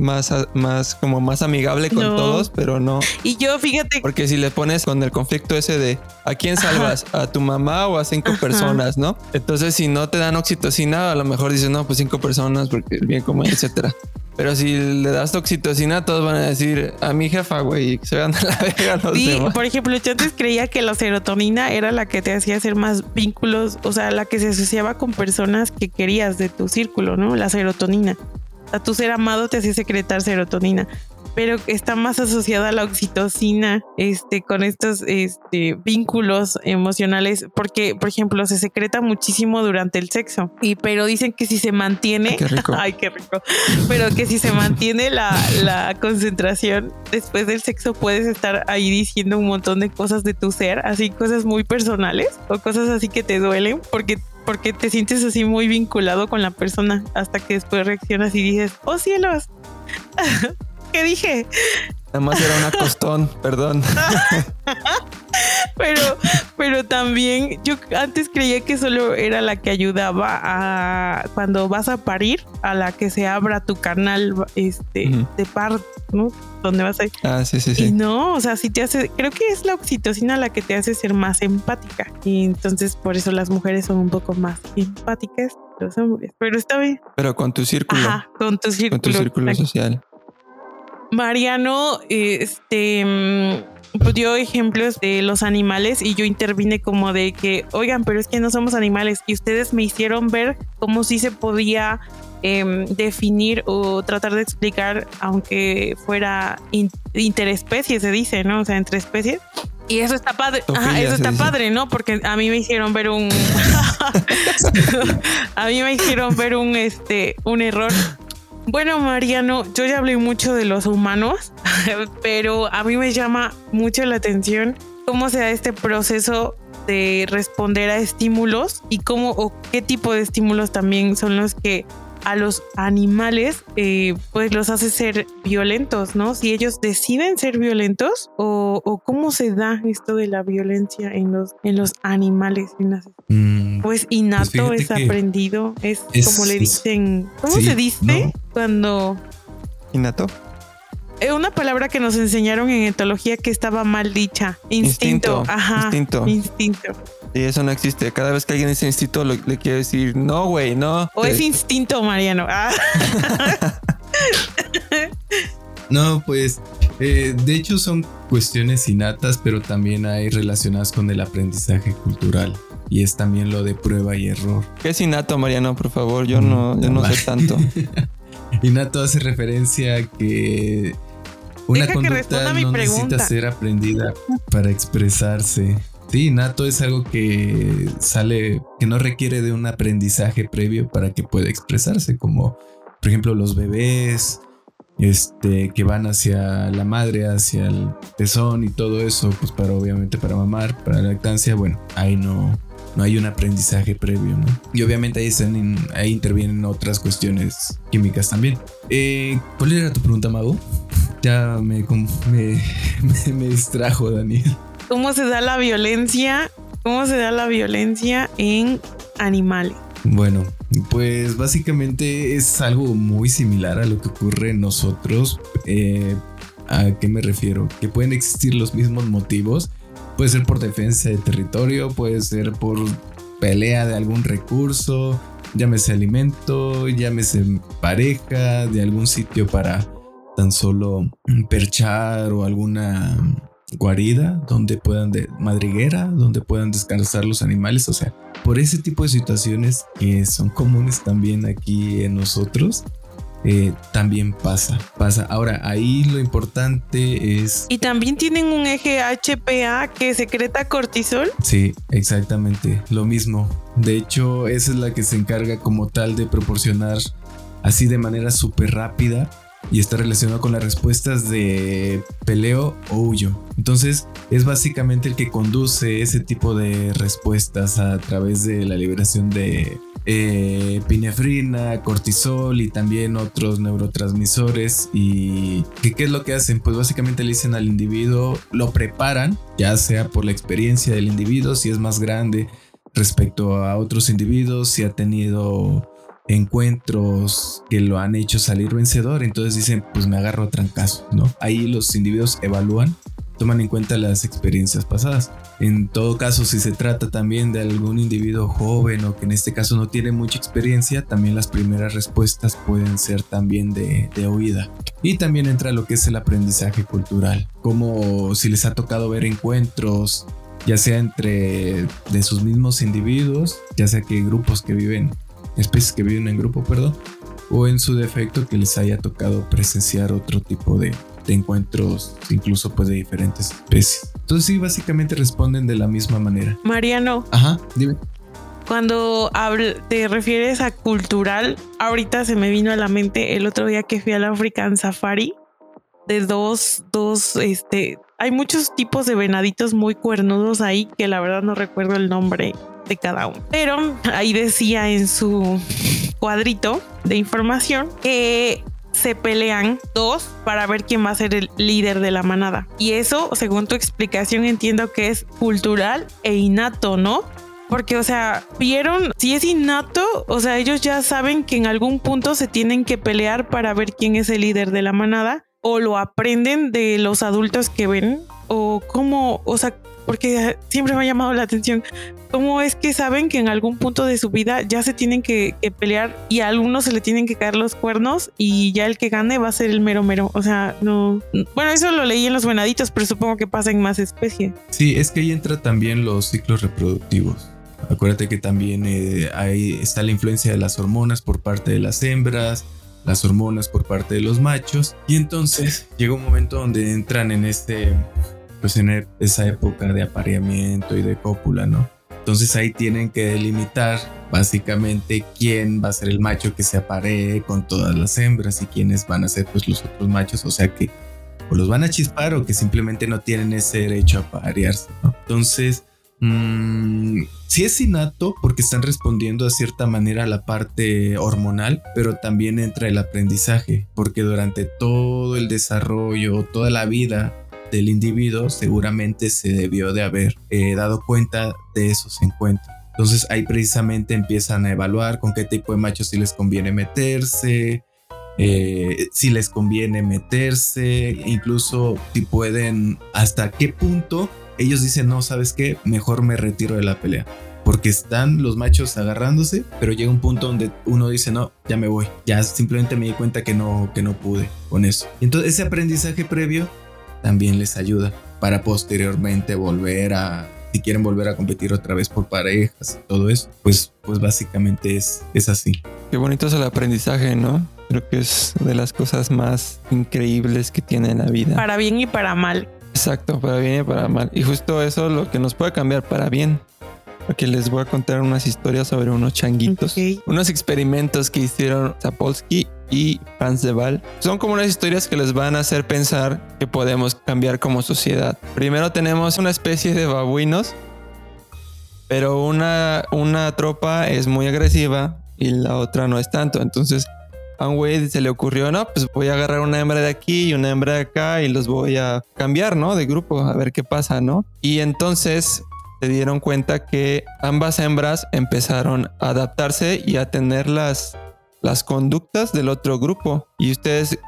más, más como más amigable con No. todos, pero no. Y yo, fíjate, Porque si le pones con el conflicto ese de ¿a quién salvas? ¿A tu mamá o a cinco Ajá. personas? ¿No? Entonces, si no te dan oxitocina, a lo mejor dices, no, pues cinco personas, porque el bien común, etcétera. Pero si le das oxitocina, todos van a decir a mi jefa, güey, que se vean a la verga los Sí, demás. por ejemplo, yo antes creía que la serotonina era la que te hacía hacer más vínculos, o sea, la que se asociaba con personas que querías de tu círculo, ¿no? La serotonina. A tu ser amado te hacía secretar serotonina, pero está más asociada a la oxitocina, este, con estos este, vínculos emocionales, porque, por ejemplo, se secreta muchísimo durante el sexo, y pero dicen que si se mantiene, Qué rico. <laughs> ay, qué rico, pero que si se mantiene la, la concentración después del sexo puedes estar ahí diciendo un montón de cosas de tu ser, así cosas muy personales o cosas así que te duelen porque porque te sientes así muy vinculado con la persona hasta que después reaccionas y dices, "Oh cielos." <laughs> ¿Qué dije? Nada más era una costón, <laughs> perdón. Pero, pero también yo antes creía que solo era la que ayudaba a cuando vas a parir, a la que se abra tu canal este, de parto, ¿no? Donde vas a ir. Ah, sí, sí, Y sí. no, o sea, sí te hace, creo que es la oxitocina la que te hace ser más empática. Y entonces por eso las mujeres son un poco más empáticas que los hombres. Pero está bien. Pero con tu círculo, Ajá, con tu círculo. con tu círculo social. Mariano, este mm, dio ejemplos de los animales y yo intervine como de que, oigan, pero es que no somos animales y ustedes me hicieron ver cómo sí se podía em, definir o tratar de explicar, aunque fuera in- interespecie, se dice, ¿no? O sea, entre especies. Y eso está padre. Ajá, eso está dice. padre, ¿no? Porque a mí me hicieron ver un. <laughs> a mí me hicieron ver un este un error. Bueno, Mariano, yo ya hablé mucho de los humanos, <laughs> pero a mí me llama mucho la atención cómo se da este proceso de responder a estímulos y cómo o qué tipo de estímulos también son los que a los animales eh, pues los hace ser violentos, ¿no? Si ellos deciden ser violentos o, o cómo se da esto de la violencia en los, en los animales. en las- Mm, Pues innato, fíjate es aprendido, es, es- como le dicen, ¿cómo sí, se dice no. cuando... Innato. Una palabra que nos enseñaron en etología que estaba mal dicha. Instinto. Instinto, Ajá. instinto. Instinto. Y eso no existe. Cada vez que alguien dice instinto, lo- le quiere decir, no, güey, no. O es instinto, Mariano. Ah. <laughs> No, pues eh, de hecho son cuestiones innatas, pero también hay relacionadas con el aprendizaje cultural. Y es también lo de prueba y error. ¿Qué es innato, Mariano? Por favor, yo no, yo no sé tanto. <laughs> Innato hace referencia a que una Deja conducta no necesita ser aprendida para expresarse. Sí, innato es algo que sale, que no requiere de un aprendizaje previo para que pueda expresarse, como por ejemplo los bebés, este, que van hacia la madre, hacia el pezón y todo eso, pues para obviamente para mamar, para la lactancia, bueno, ahí no, no hay un aprendizaje previo, ¿no? Y obviamente ahí, están ahí intervienen otras cuestiones químicas también. Eh, ¿Cuál era tu pregunta, Mago? Ya me, <laughs> me, me distrajo, Daniel. ¿Cómo se da la violencia? ¿Cómo se da la violencia en animales? Bueno, pues básicamente es algo muy similar a lo que ocurre en nosotros. Eh, ¿A qué me refiero? Que pueden existir los mismos motivos. Puede ser por defensa de territorio, puede ser por pelea de algún recurso, llámese alimento, llámese pareja, de algún sitio para tan solo perchar o alguna guarida donde puedan de madriguera, donde puedan descansar los animales, o sea, por ese tipo de situaciones que son comunes también aquí en nosotros, eh, también pasa, pasa. Ahora, ahí lo importante es... Y también tienen un eje HPA que secreta cortisol. Sí, exactamente, lo mismo. De hecho, esa es la que se encarga como tal de proporcionar así de manera súper rápida y está relacionado con las respuestas de peleo o huyo. Entonces es básicamente el que conduce ese tipo de respuestas a través de la liberación de eh, pinefrina, cortisol y también otros neurotransmisores. ¿Y ¿qué, qué es lo que hacen? Pues básicamente le dicen al individuo, lo preparan, ya sea por la experiencia del individuo, si es más grande respecto a otros individuos, si ha tenido encuentros que lo han hecho salir vencedor, entonces dicen, pues me agarro a trancazo, ¿no? Ahí los individuos evalúan, toman en cuenta las experiencias pasadas. En todo caso, si se trata también de algún individuo joven o que en este caso no tiene mucha experiencia, también las primeras respuestas pueden ser también de, de oída. Y también entra lo que es el aprendizaje cultural, como si les ha tocado ver encuentros ya sea entre de sus mismos individuos, ya sea que grupos que viven especies que viven en grupo, perdón, o en su defecto que les haya tocado presenciar otro tipo de, encuentros, incluso pues de diferentes especies. Entonces sí, básicamente responden de la misma manera. Mariano. Ajá, dime. Cuando te refieres a cultural, ahorita se me vino a la mente el otro día que fui al African Safari de dos, dos, este, hay muchos tipos de venaditos muy cuernudos ahí que la verdad no recuerdo el nombre de cada uno. Pero ahí decía en su cuadrito de información que se pelean dos para ver quién va a ser el líder de la manada. Y eso, según tu explicación, entiendo que es cultural e innato, ¿no? Porque, o sea, vieron, si es innato, o sea, ellos ya saben que en algún punto se tienen que pelear para ver quién es el líder de la manada, o lo aprenden de los adultos que ven, o cómo, o sea, porque siempre me ha llamado la atención cómo es que saben que en algún punto de su vida ya se tienen que, pelear y a algunos se le tienen que caer los cuernos y ya el que gane va a ser el mero mero. O sea, no. Bueno, eso lo leí en los venaditos, pero supongo que pasa en más especies. Sí, es que ahí entra también los ciclos reproductivos. Acuérdate que también eh, ahí está la influencia de las hormonas por parte de las hembras, las hormonas por parte de los machos. Y entonces llega un momento donde entran en este pues en esa época de apareamiento y de cópula, ¿no? Entonces ahí tienen que delimitar básicamente quién va a ser el macho que se aparee con todas las hembras y quiénes van a ser pues los otros machos, o sea que o los van a chispar o que simplemente no tienen ese derecho a aparearse, ¿no? Entonces, mmm, sí es innato porque están respondiendo a cierta manera a la parte hormonal, pero también entra el aprendizaje, porque durante todo el desarrollo, toda la vida, del individuo seguramente se debió de haber eh, dado cuenta de esos encuentros. Entonces ahí precisamente empiezan a evaluar con qué tipo de machos si les conviene meterse, eh, si les conviene meterse, incluso si pueden, hasta qué punto ellos dicen, no, sabes qué, mejor me retiro de la pelea. Porque están los machos agarrándose, pero llega un punto donde uno dice, no, ya me voy, ya simplemente me di cuenta que no, que no pude con eso. entonces ese aprendizaje previo también les ayuda para posteriormente volver a, si quieren volver a competir otra vez por parejas y todo eso, pues, pues básicamente es, es así. Qué bonito es el aprendizaje, ¿no? Creo que es de las cosas más increíbles que tiene la vida. Para bien y para mal. Exacto, para bien y para mal. Y justo eso es lo que nos puede cambiar para bien. Porque les voy a contar unas historias sobre unos changuitos, unos experimentos que hicieron Zapolsky y Waal. Son como unas historias que les van a hacer pensar que podemos cambiar como sociedad. Primero tenemos una especie de babuinos, pero una, una tropa es muy agresiva y la otra no es tanto. Entonces a un güey se le ocurrió, no, pues voy a agarrar una hembra de aquí y una hembra de acá y los voy a cambiar, ¿no? De grupo, a ver qué pasa, ¿no? Y entonces se dieron cuenta que ambas hembras empezaron a adaptarse y a tener las, las conductas del otro grupo. ¿Y ustedes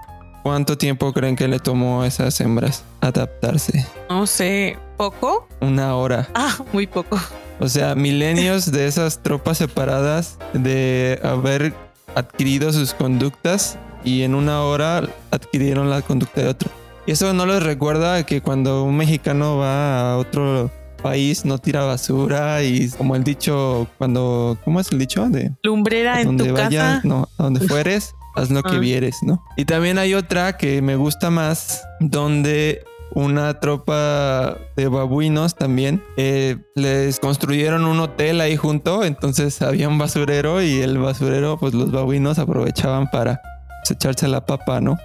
cuánto tiempo creen que le tomó a esas hembras adaptarse? No sé, ¿poco? Una hora. Ah, muy poco. O sea, milenios de esas tropas separadas de haber adquirido sus conductas y en una hora adquirieron la conducta de otro. Y eso no les recuerda que cuando un mexicano va a otro país no tira basura y como el dicho cuando ¿cómo es el dicho? de lumbrera en tu casa? no, a donde <laughs> fueres haz lo que ah. vieres, ¿no? Y también hay otra que me gusta más donde una tropa de babuinos también eh, les construyeron un hotel ahí junto, entonces había un basurero y el basurero pues los babuinos aprovechaban para pues, echarse la papa, ¿no?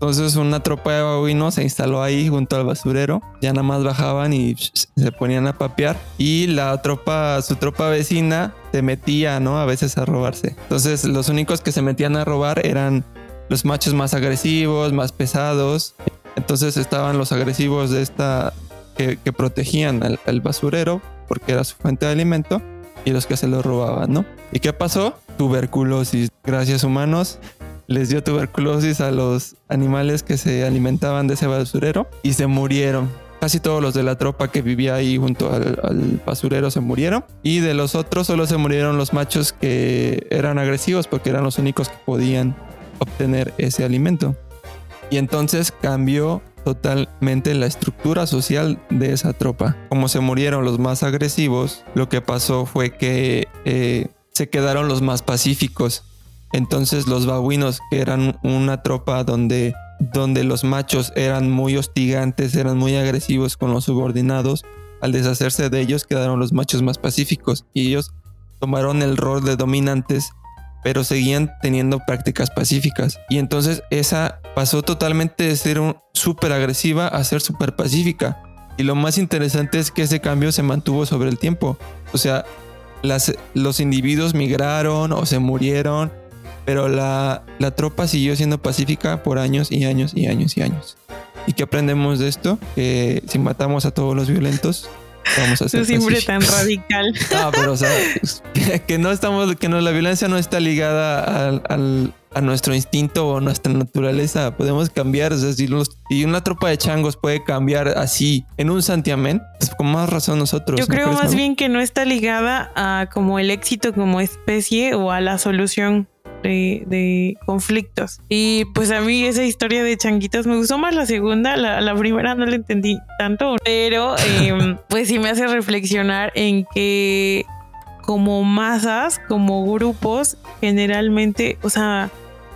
Entonces una tropa de babuinos se instaló ahí junto al basurero. Ya nada más bajaban y se ponían a papear. Y la tropa, su tropa vecina, se metía, ¿no? A veces a robarse. Entonces los únicos que se metían a robar eran los machos más agresivos, más pesados. Entonces estaban los agresivos de esta que, protegían al, basurero porque era su fuente de alimento y los que se lo robaban, ¿no? ¿Y qué pasó? Tuberculosis. Gracias humanos les dio tuberculosis a los animales que se alimentaban de ese basurero y se murieron. Casi todos los de la tropa que vivía ahí junto al, basurero se murieron. Y de los otros solo se murieron los machos que eran agresivos porque eran los únicos que podían obtener ese alimento. Y entonces cambió totalmente la estructura social de esa tropa. Como se murieron los más agresivos, lo que pasó fue que eh, se quedaron los más pacíficos entonces los babuinos, que eran una tropa donde, donde los machos eran muy hostigantes, eran muy agresivos con los subordinados, al deshacerse de ellos quedaron los machos más pacíficos y ellos tomaron el rol de dominantes, pero seguían teniendo prácticas pacíficas. Y entonces esa pasó totalmente de ser súper agresiva a ser súper pacífica. Y lo más interesante es que ese cambio se mantuvo sobre el tiempo. O sea, los individuos migraron o se murieron pero la, la tropa siguió siendo pacífica por años y años y años y años. ¿Y qué aprendemos de esto? Que si matamos a todos los violentos, vamos a ser siempre <laughs> tan radical. Ah, pero o sea, <laughs> que no estamos, que no, la violencia no está ligada al, a nuestro instinto o nuestra naturaleza. Podemos cambiar. O sea, si, y una tropa de changos puede cambiar así en un santiamén, pues con más razón nosotros. Yo creo más bien que no está ligada a como el éxito como especie o a la solución de, conflictos. Y pues a mí esa historia de changuitos me gustó más la segunda, la, primera no la entendí tanto, pero em, <laughs> pues sí me hace reflexionar en que como masas, como grupos, generalmente, o sea,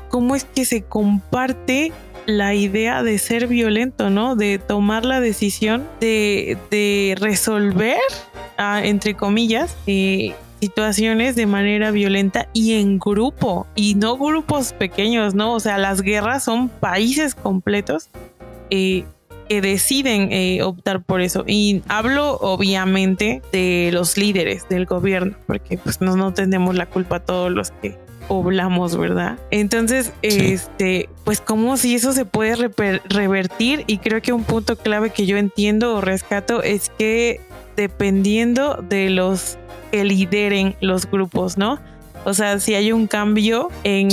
cómo es que se comparte la idea de ser violento, ¿no? De tomar la decisión de, de resolver, ah, entre comillas, eh, situaciones de manera violenta y en grupo y no grupos pequeños, ¿no? O sea, las guerras son países completos eh, que deciden eh, optar por eso. Y hablo obviamente de los líderes del gobierno, porque pues no, no tenemos la culpa todos los que poblamos, ¿verdad? Entonces, este, pues como si eso se puede revertir y creo que un punto clave que yo entiendo o rescato es que dependiendo de los que lideren los grupos, ¿no? O sea, si hay un cambio en,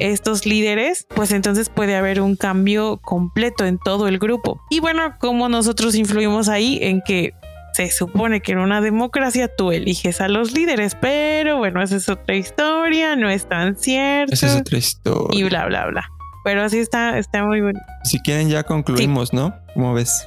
estos líderes, pues entonces puede haber un cambio completo en todo el grupo. Y bueno, como nosotros influimos ahí en que se supone que en una democracia tú eliges a los líderes, pero bueno, esa es otra historia, no es tan cierto. Esa es otra historia. Y bla, bla, bla. Pero así está, está muy bueno. Si quieren ya concluimos, ¿no? ¿Cómo ves?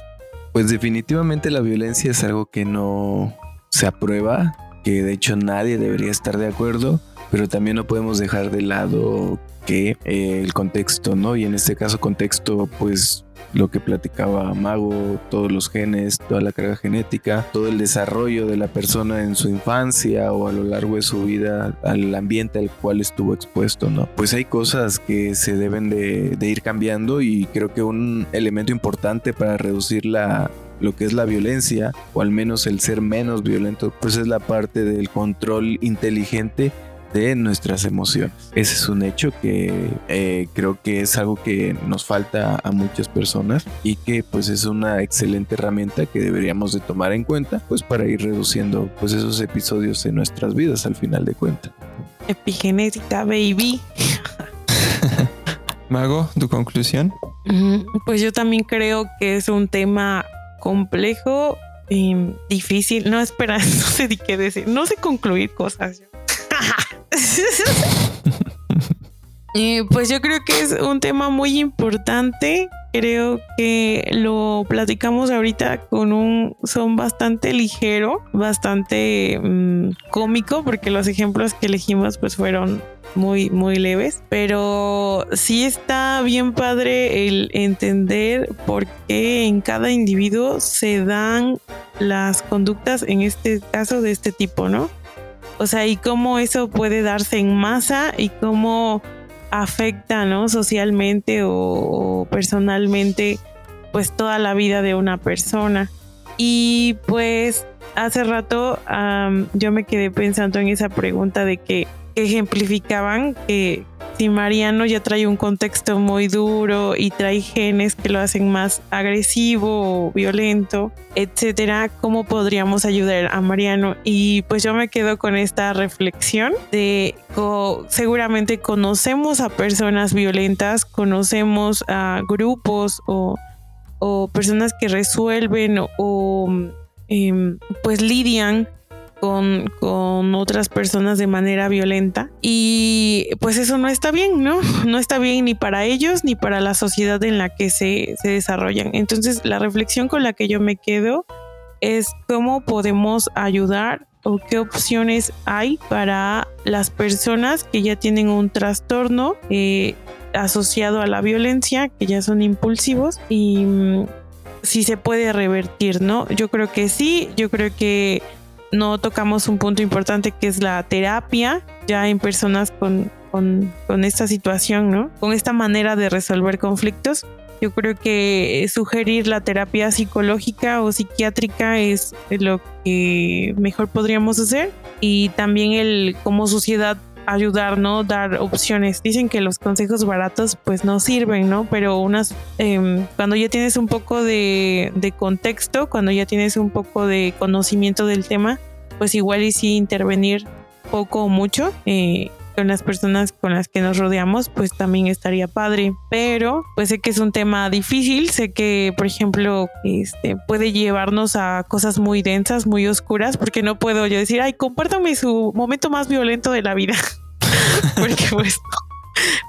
Pues definitivamente la violencia es algo que no se aprueba que de hecho nadie debería estar de acuerdo, pero también no podemos dejar de lado que eh, el contexto, ¿no? Y en este caso contexto, pues lo que platicaba Mago, todos los genes, toda la carga genética, todo el desarrollo de la persona en su infancia o a lo largo de su vida, al ambiente al cual estuvo expuesto, ¿no? Pues hay cosas que se deben de, de ir cambiando y creo que un elemento importante para reducir la, lo que es la violencia, o al menos el ser menos violento, pues es la parte del control inteligente de nuestras emociones. Ese es un hecho que eh, creo que es algo que nos falta a muchas personas y que pues es una excelente herramienta que deberíamos de tomar en cuenta pues para ir reduciendo pues esos episodios en nuestras vidas al final de cuentas. Epigenética, baby. <laughs> Mago, ¿tu conclusión? Pues yo también creo que es un tema complejo y difícil. No, espera, <laughs> no sé qué decir. No sé concluir cosas. <laughs> <laughs> pues yo creo que es un tema muy importante. Creo que lo platicamos ahorita con un son bastante ligero, bastante mm, cómico, porque los ejemplos que elegimos pues fueron muy, muy leves, pero sí está bien padre el entender por qué en cada individuo se dan las conductas, en este caso de este tipo, ¿no? O sea, y cómo eso puede darse en masa y cómo afecta, ¿no? Socialmente o, personalmente, pues toda la vida de una persona. Y pues hace rato yo me quedé pensando en esa pregunta de que ejemplificaban que si Mariano ya trae un contexto muy duro y trae genes que lo hacen más agresivo o violento, etcétera, ¿cómo podríamos ayudar a Mariano? Y pues yo me quedo con esta reflexión de seguramente conocemos a personas violentas, conocemos a grupos o, personas que resuelven o, em, pues lidian con, con, otras personas de manera violenta. Y pues eso no está bien, ¿no? <laughs> No está bien ni para ellos ni para la sociedad en la que se, se desarrollan. Entonces la reflexión con la que yo me quedo es cómo podemos ayudar o qué opciones hay para las personas que ya tienen un trastorno eh, asociado a la violencia, que ya son impulsivos y mm, si se puede revertir, ¿no? Yo creo que sí, yo creo que no tocamos un punto importante que es la terapia, ya en personas con, con, esta situación, ¿no? Con esta manera de resolver conflictos. Yo creo que sugerir la terapia psicológica o psiquiátrica es lo que mejor podríamos hacer y también el como sociedad ayudar, ¿no? Dar opciones. Dicen que los consejos baratos pues no sirven, ¿no? Pero unas, em, cuando ya tienes un poco de, de, contexto, cuando ya tienes un poco de conocimiento del tema, pues igual y sí intervenir poco o mucho. Eh, con las personas con las que nos rodeamos, pues también estaría padre. Pero pues sé que es un tema difícil, sé que, por ejemplo, este puede llevarnos a cosas muy densas, muy oscuras, porque no puedo yo decir, ay, compártame su momento más violento de la vida. <laughs> porque pues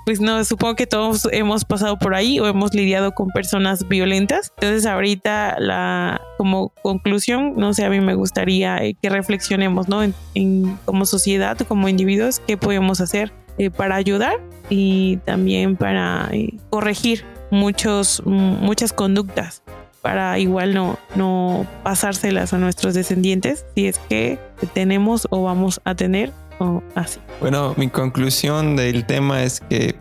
pues no, supongo que todos hemos pasado por ahí o hemos lidiado con personas violentas. Entonces ahorita la como conclusión, no sé, a mí me gustaría eh, que reflexionemos, ¿no? En, como sociedad, como individuos, qué podemos hacer eh, para ayudar y también para eh, corregir muchos, muchas conductas para igual no, no pasárselas a nuestros descendientes si es que tenemos o vamos a tener así. Bueno, mi conclusión del tema es que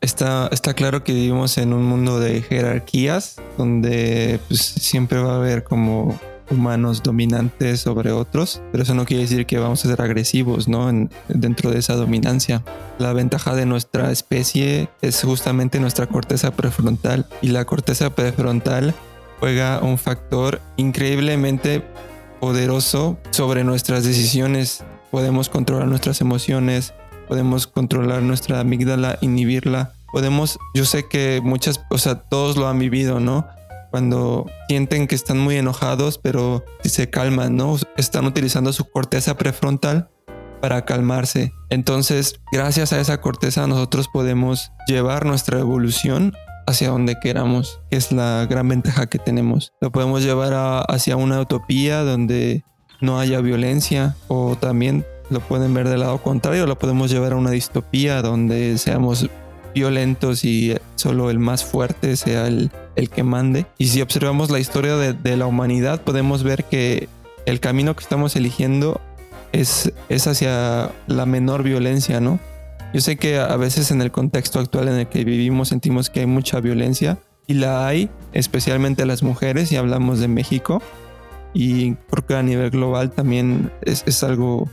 está, está claro que vivimos en un mundo de jerarquías donde pues, siempre va a haber como humanos dominantes sobre otros, pero eso no quiere decir que vamos a ser agresivos, ¿no? dentro de esa dominancia. La ventaja de nuestra especie es justamente nuestra corteza prefrontal y la corteza prefrontal juega un factor increíblemente poderoso sobre nuestras decisiones podemos controlar nuestras emociones, podemos controlar nuestra amígdala, inhibirla. Podemos, yo sé que muchas, o sea, todos lo han vivido, ¿no? Cuando sienten que están muy enojados, pero si se calman, ¿no? Están utilizando su corteza prefrontal para calmarse. Entonces, gracias a esa corteza, nosotros podemos llevar nuestra evolución hacia donde queramos, que es la gran ventaja que tenemos. Lo podemos llevar hacia una utopía donde no haya violencia o también lo pueden ver del lado contrario, lo podemos llevar a una distopía donde seamos violentos y solo el más fuerte sea el, el que mande. Y si observamos la historia de, de, la humanidad, podemos ver que el camino que estamos eligiendo es, es hacia la menor violencia, ¿no? Yo sé que a veces en el contexto actual en el que vivimos sentimos que hay mucha violencia y la hay, especialmente a las mujeres, y hablamos de México, y creo que a nivel global también es, es algo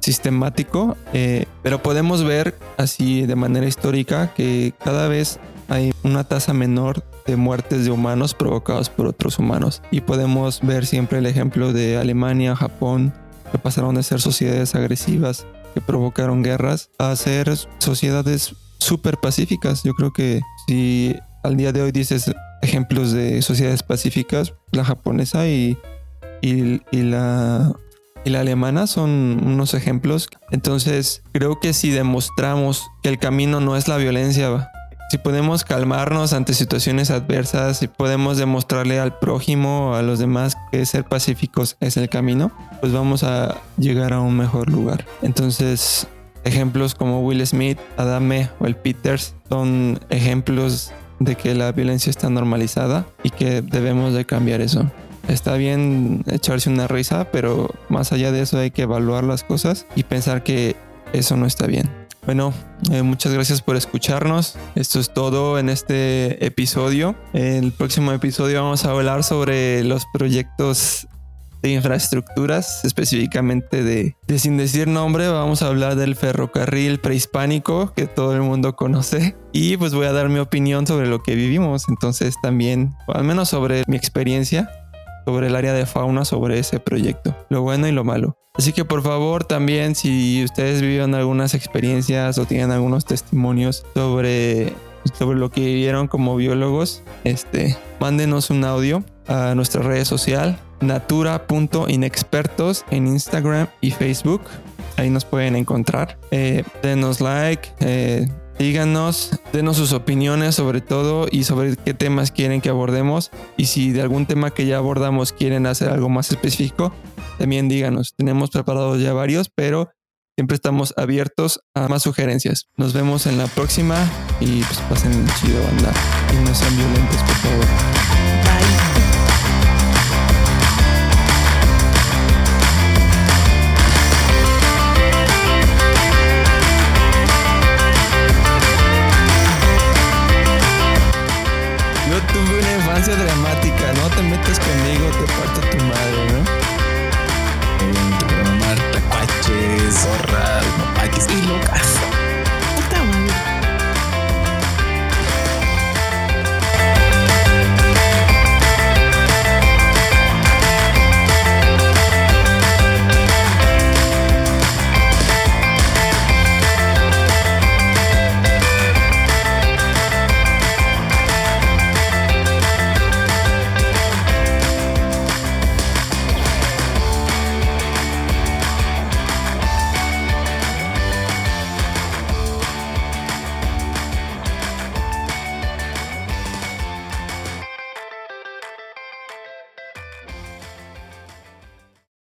sistemático, eh, pero podemos ver así de manera histórica que cada vez hay una tasa menor de muertes de humanos provocados por otros humanos. Y podemos ver siempre el ejemplo de Alemania, Japón, que pasaron de ser sociedades agresivas que provocaron guerras a ser sociedades súper pacíficas. Yo creo que si al día de hoy dices ejemplos de sociedades pacíficas, la japonesa y, y, la, y la alemana son unos ejemplos. Entonces creo que si demostramos que el camino no es la violencia, si podemos calmarnos ante situaciones adversas, si podemos demostrarle al prójimo, a los demás que ser pacíficos es el camino, pues vamos a llegar a un mejor lugar. Entonces, ejemplos como Will Smith, Adame o el Peters son ejemplos de que la violencia está normalizada y que debemos de cambiar eso. Está bien echarse una risa, pero más allá de eso hay que evaluar las cosas y pensar que eso no está bien. Bueno, eh, muchas gracias por escucharnos. Esto es todo en este episodio. En el próximo episodio vamos a hablar sobre los proyectos de infraestructuras, específicamente de, de, sin decir nombre, vamos a hablar del ferrocarril prehispánico que todo el mundo conoce y pues voy a dar mi opinión sobre lo que vivimos, entonces también, al menos sobre mi experiencia sobre el área de fauna, sobre ese proyecto, lo bueno y lo malo. Así que por favor también si ustedes vivieron algunas experiencias o tienen algunos testimonios sobre, sobre lo que vivieron como biólogos, este, mándenos un audio a nuestra red social natura.inexpertos en Instagram y Facebook. Ahí nos pueden encontrar. Eh, denos like, eh, Díganos, denos sus opiniones sobre todo y sobre qué temas quieren que abordemos. Y si de algún tema que ya abordamos quieren hacer algo más específico, también díganos. Tenemos preparados ya varios, pero siempre estamos abiertos a más sugerencias. Nos vemos en la próxima y pues pasen chido banda y no sean violentos, por favor. Conmigo,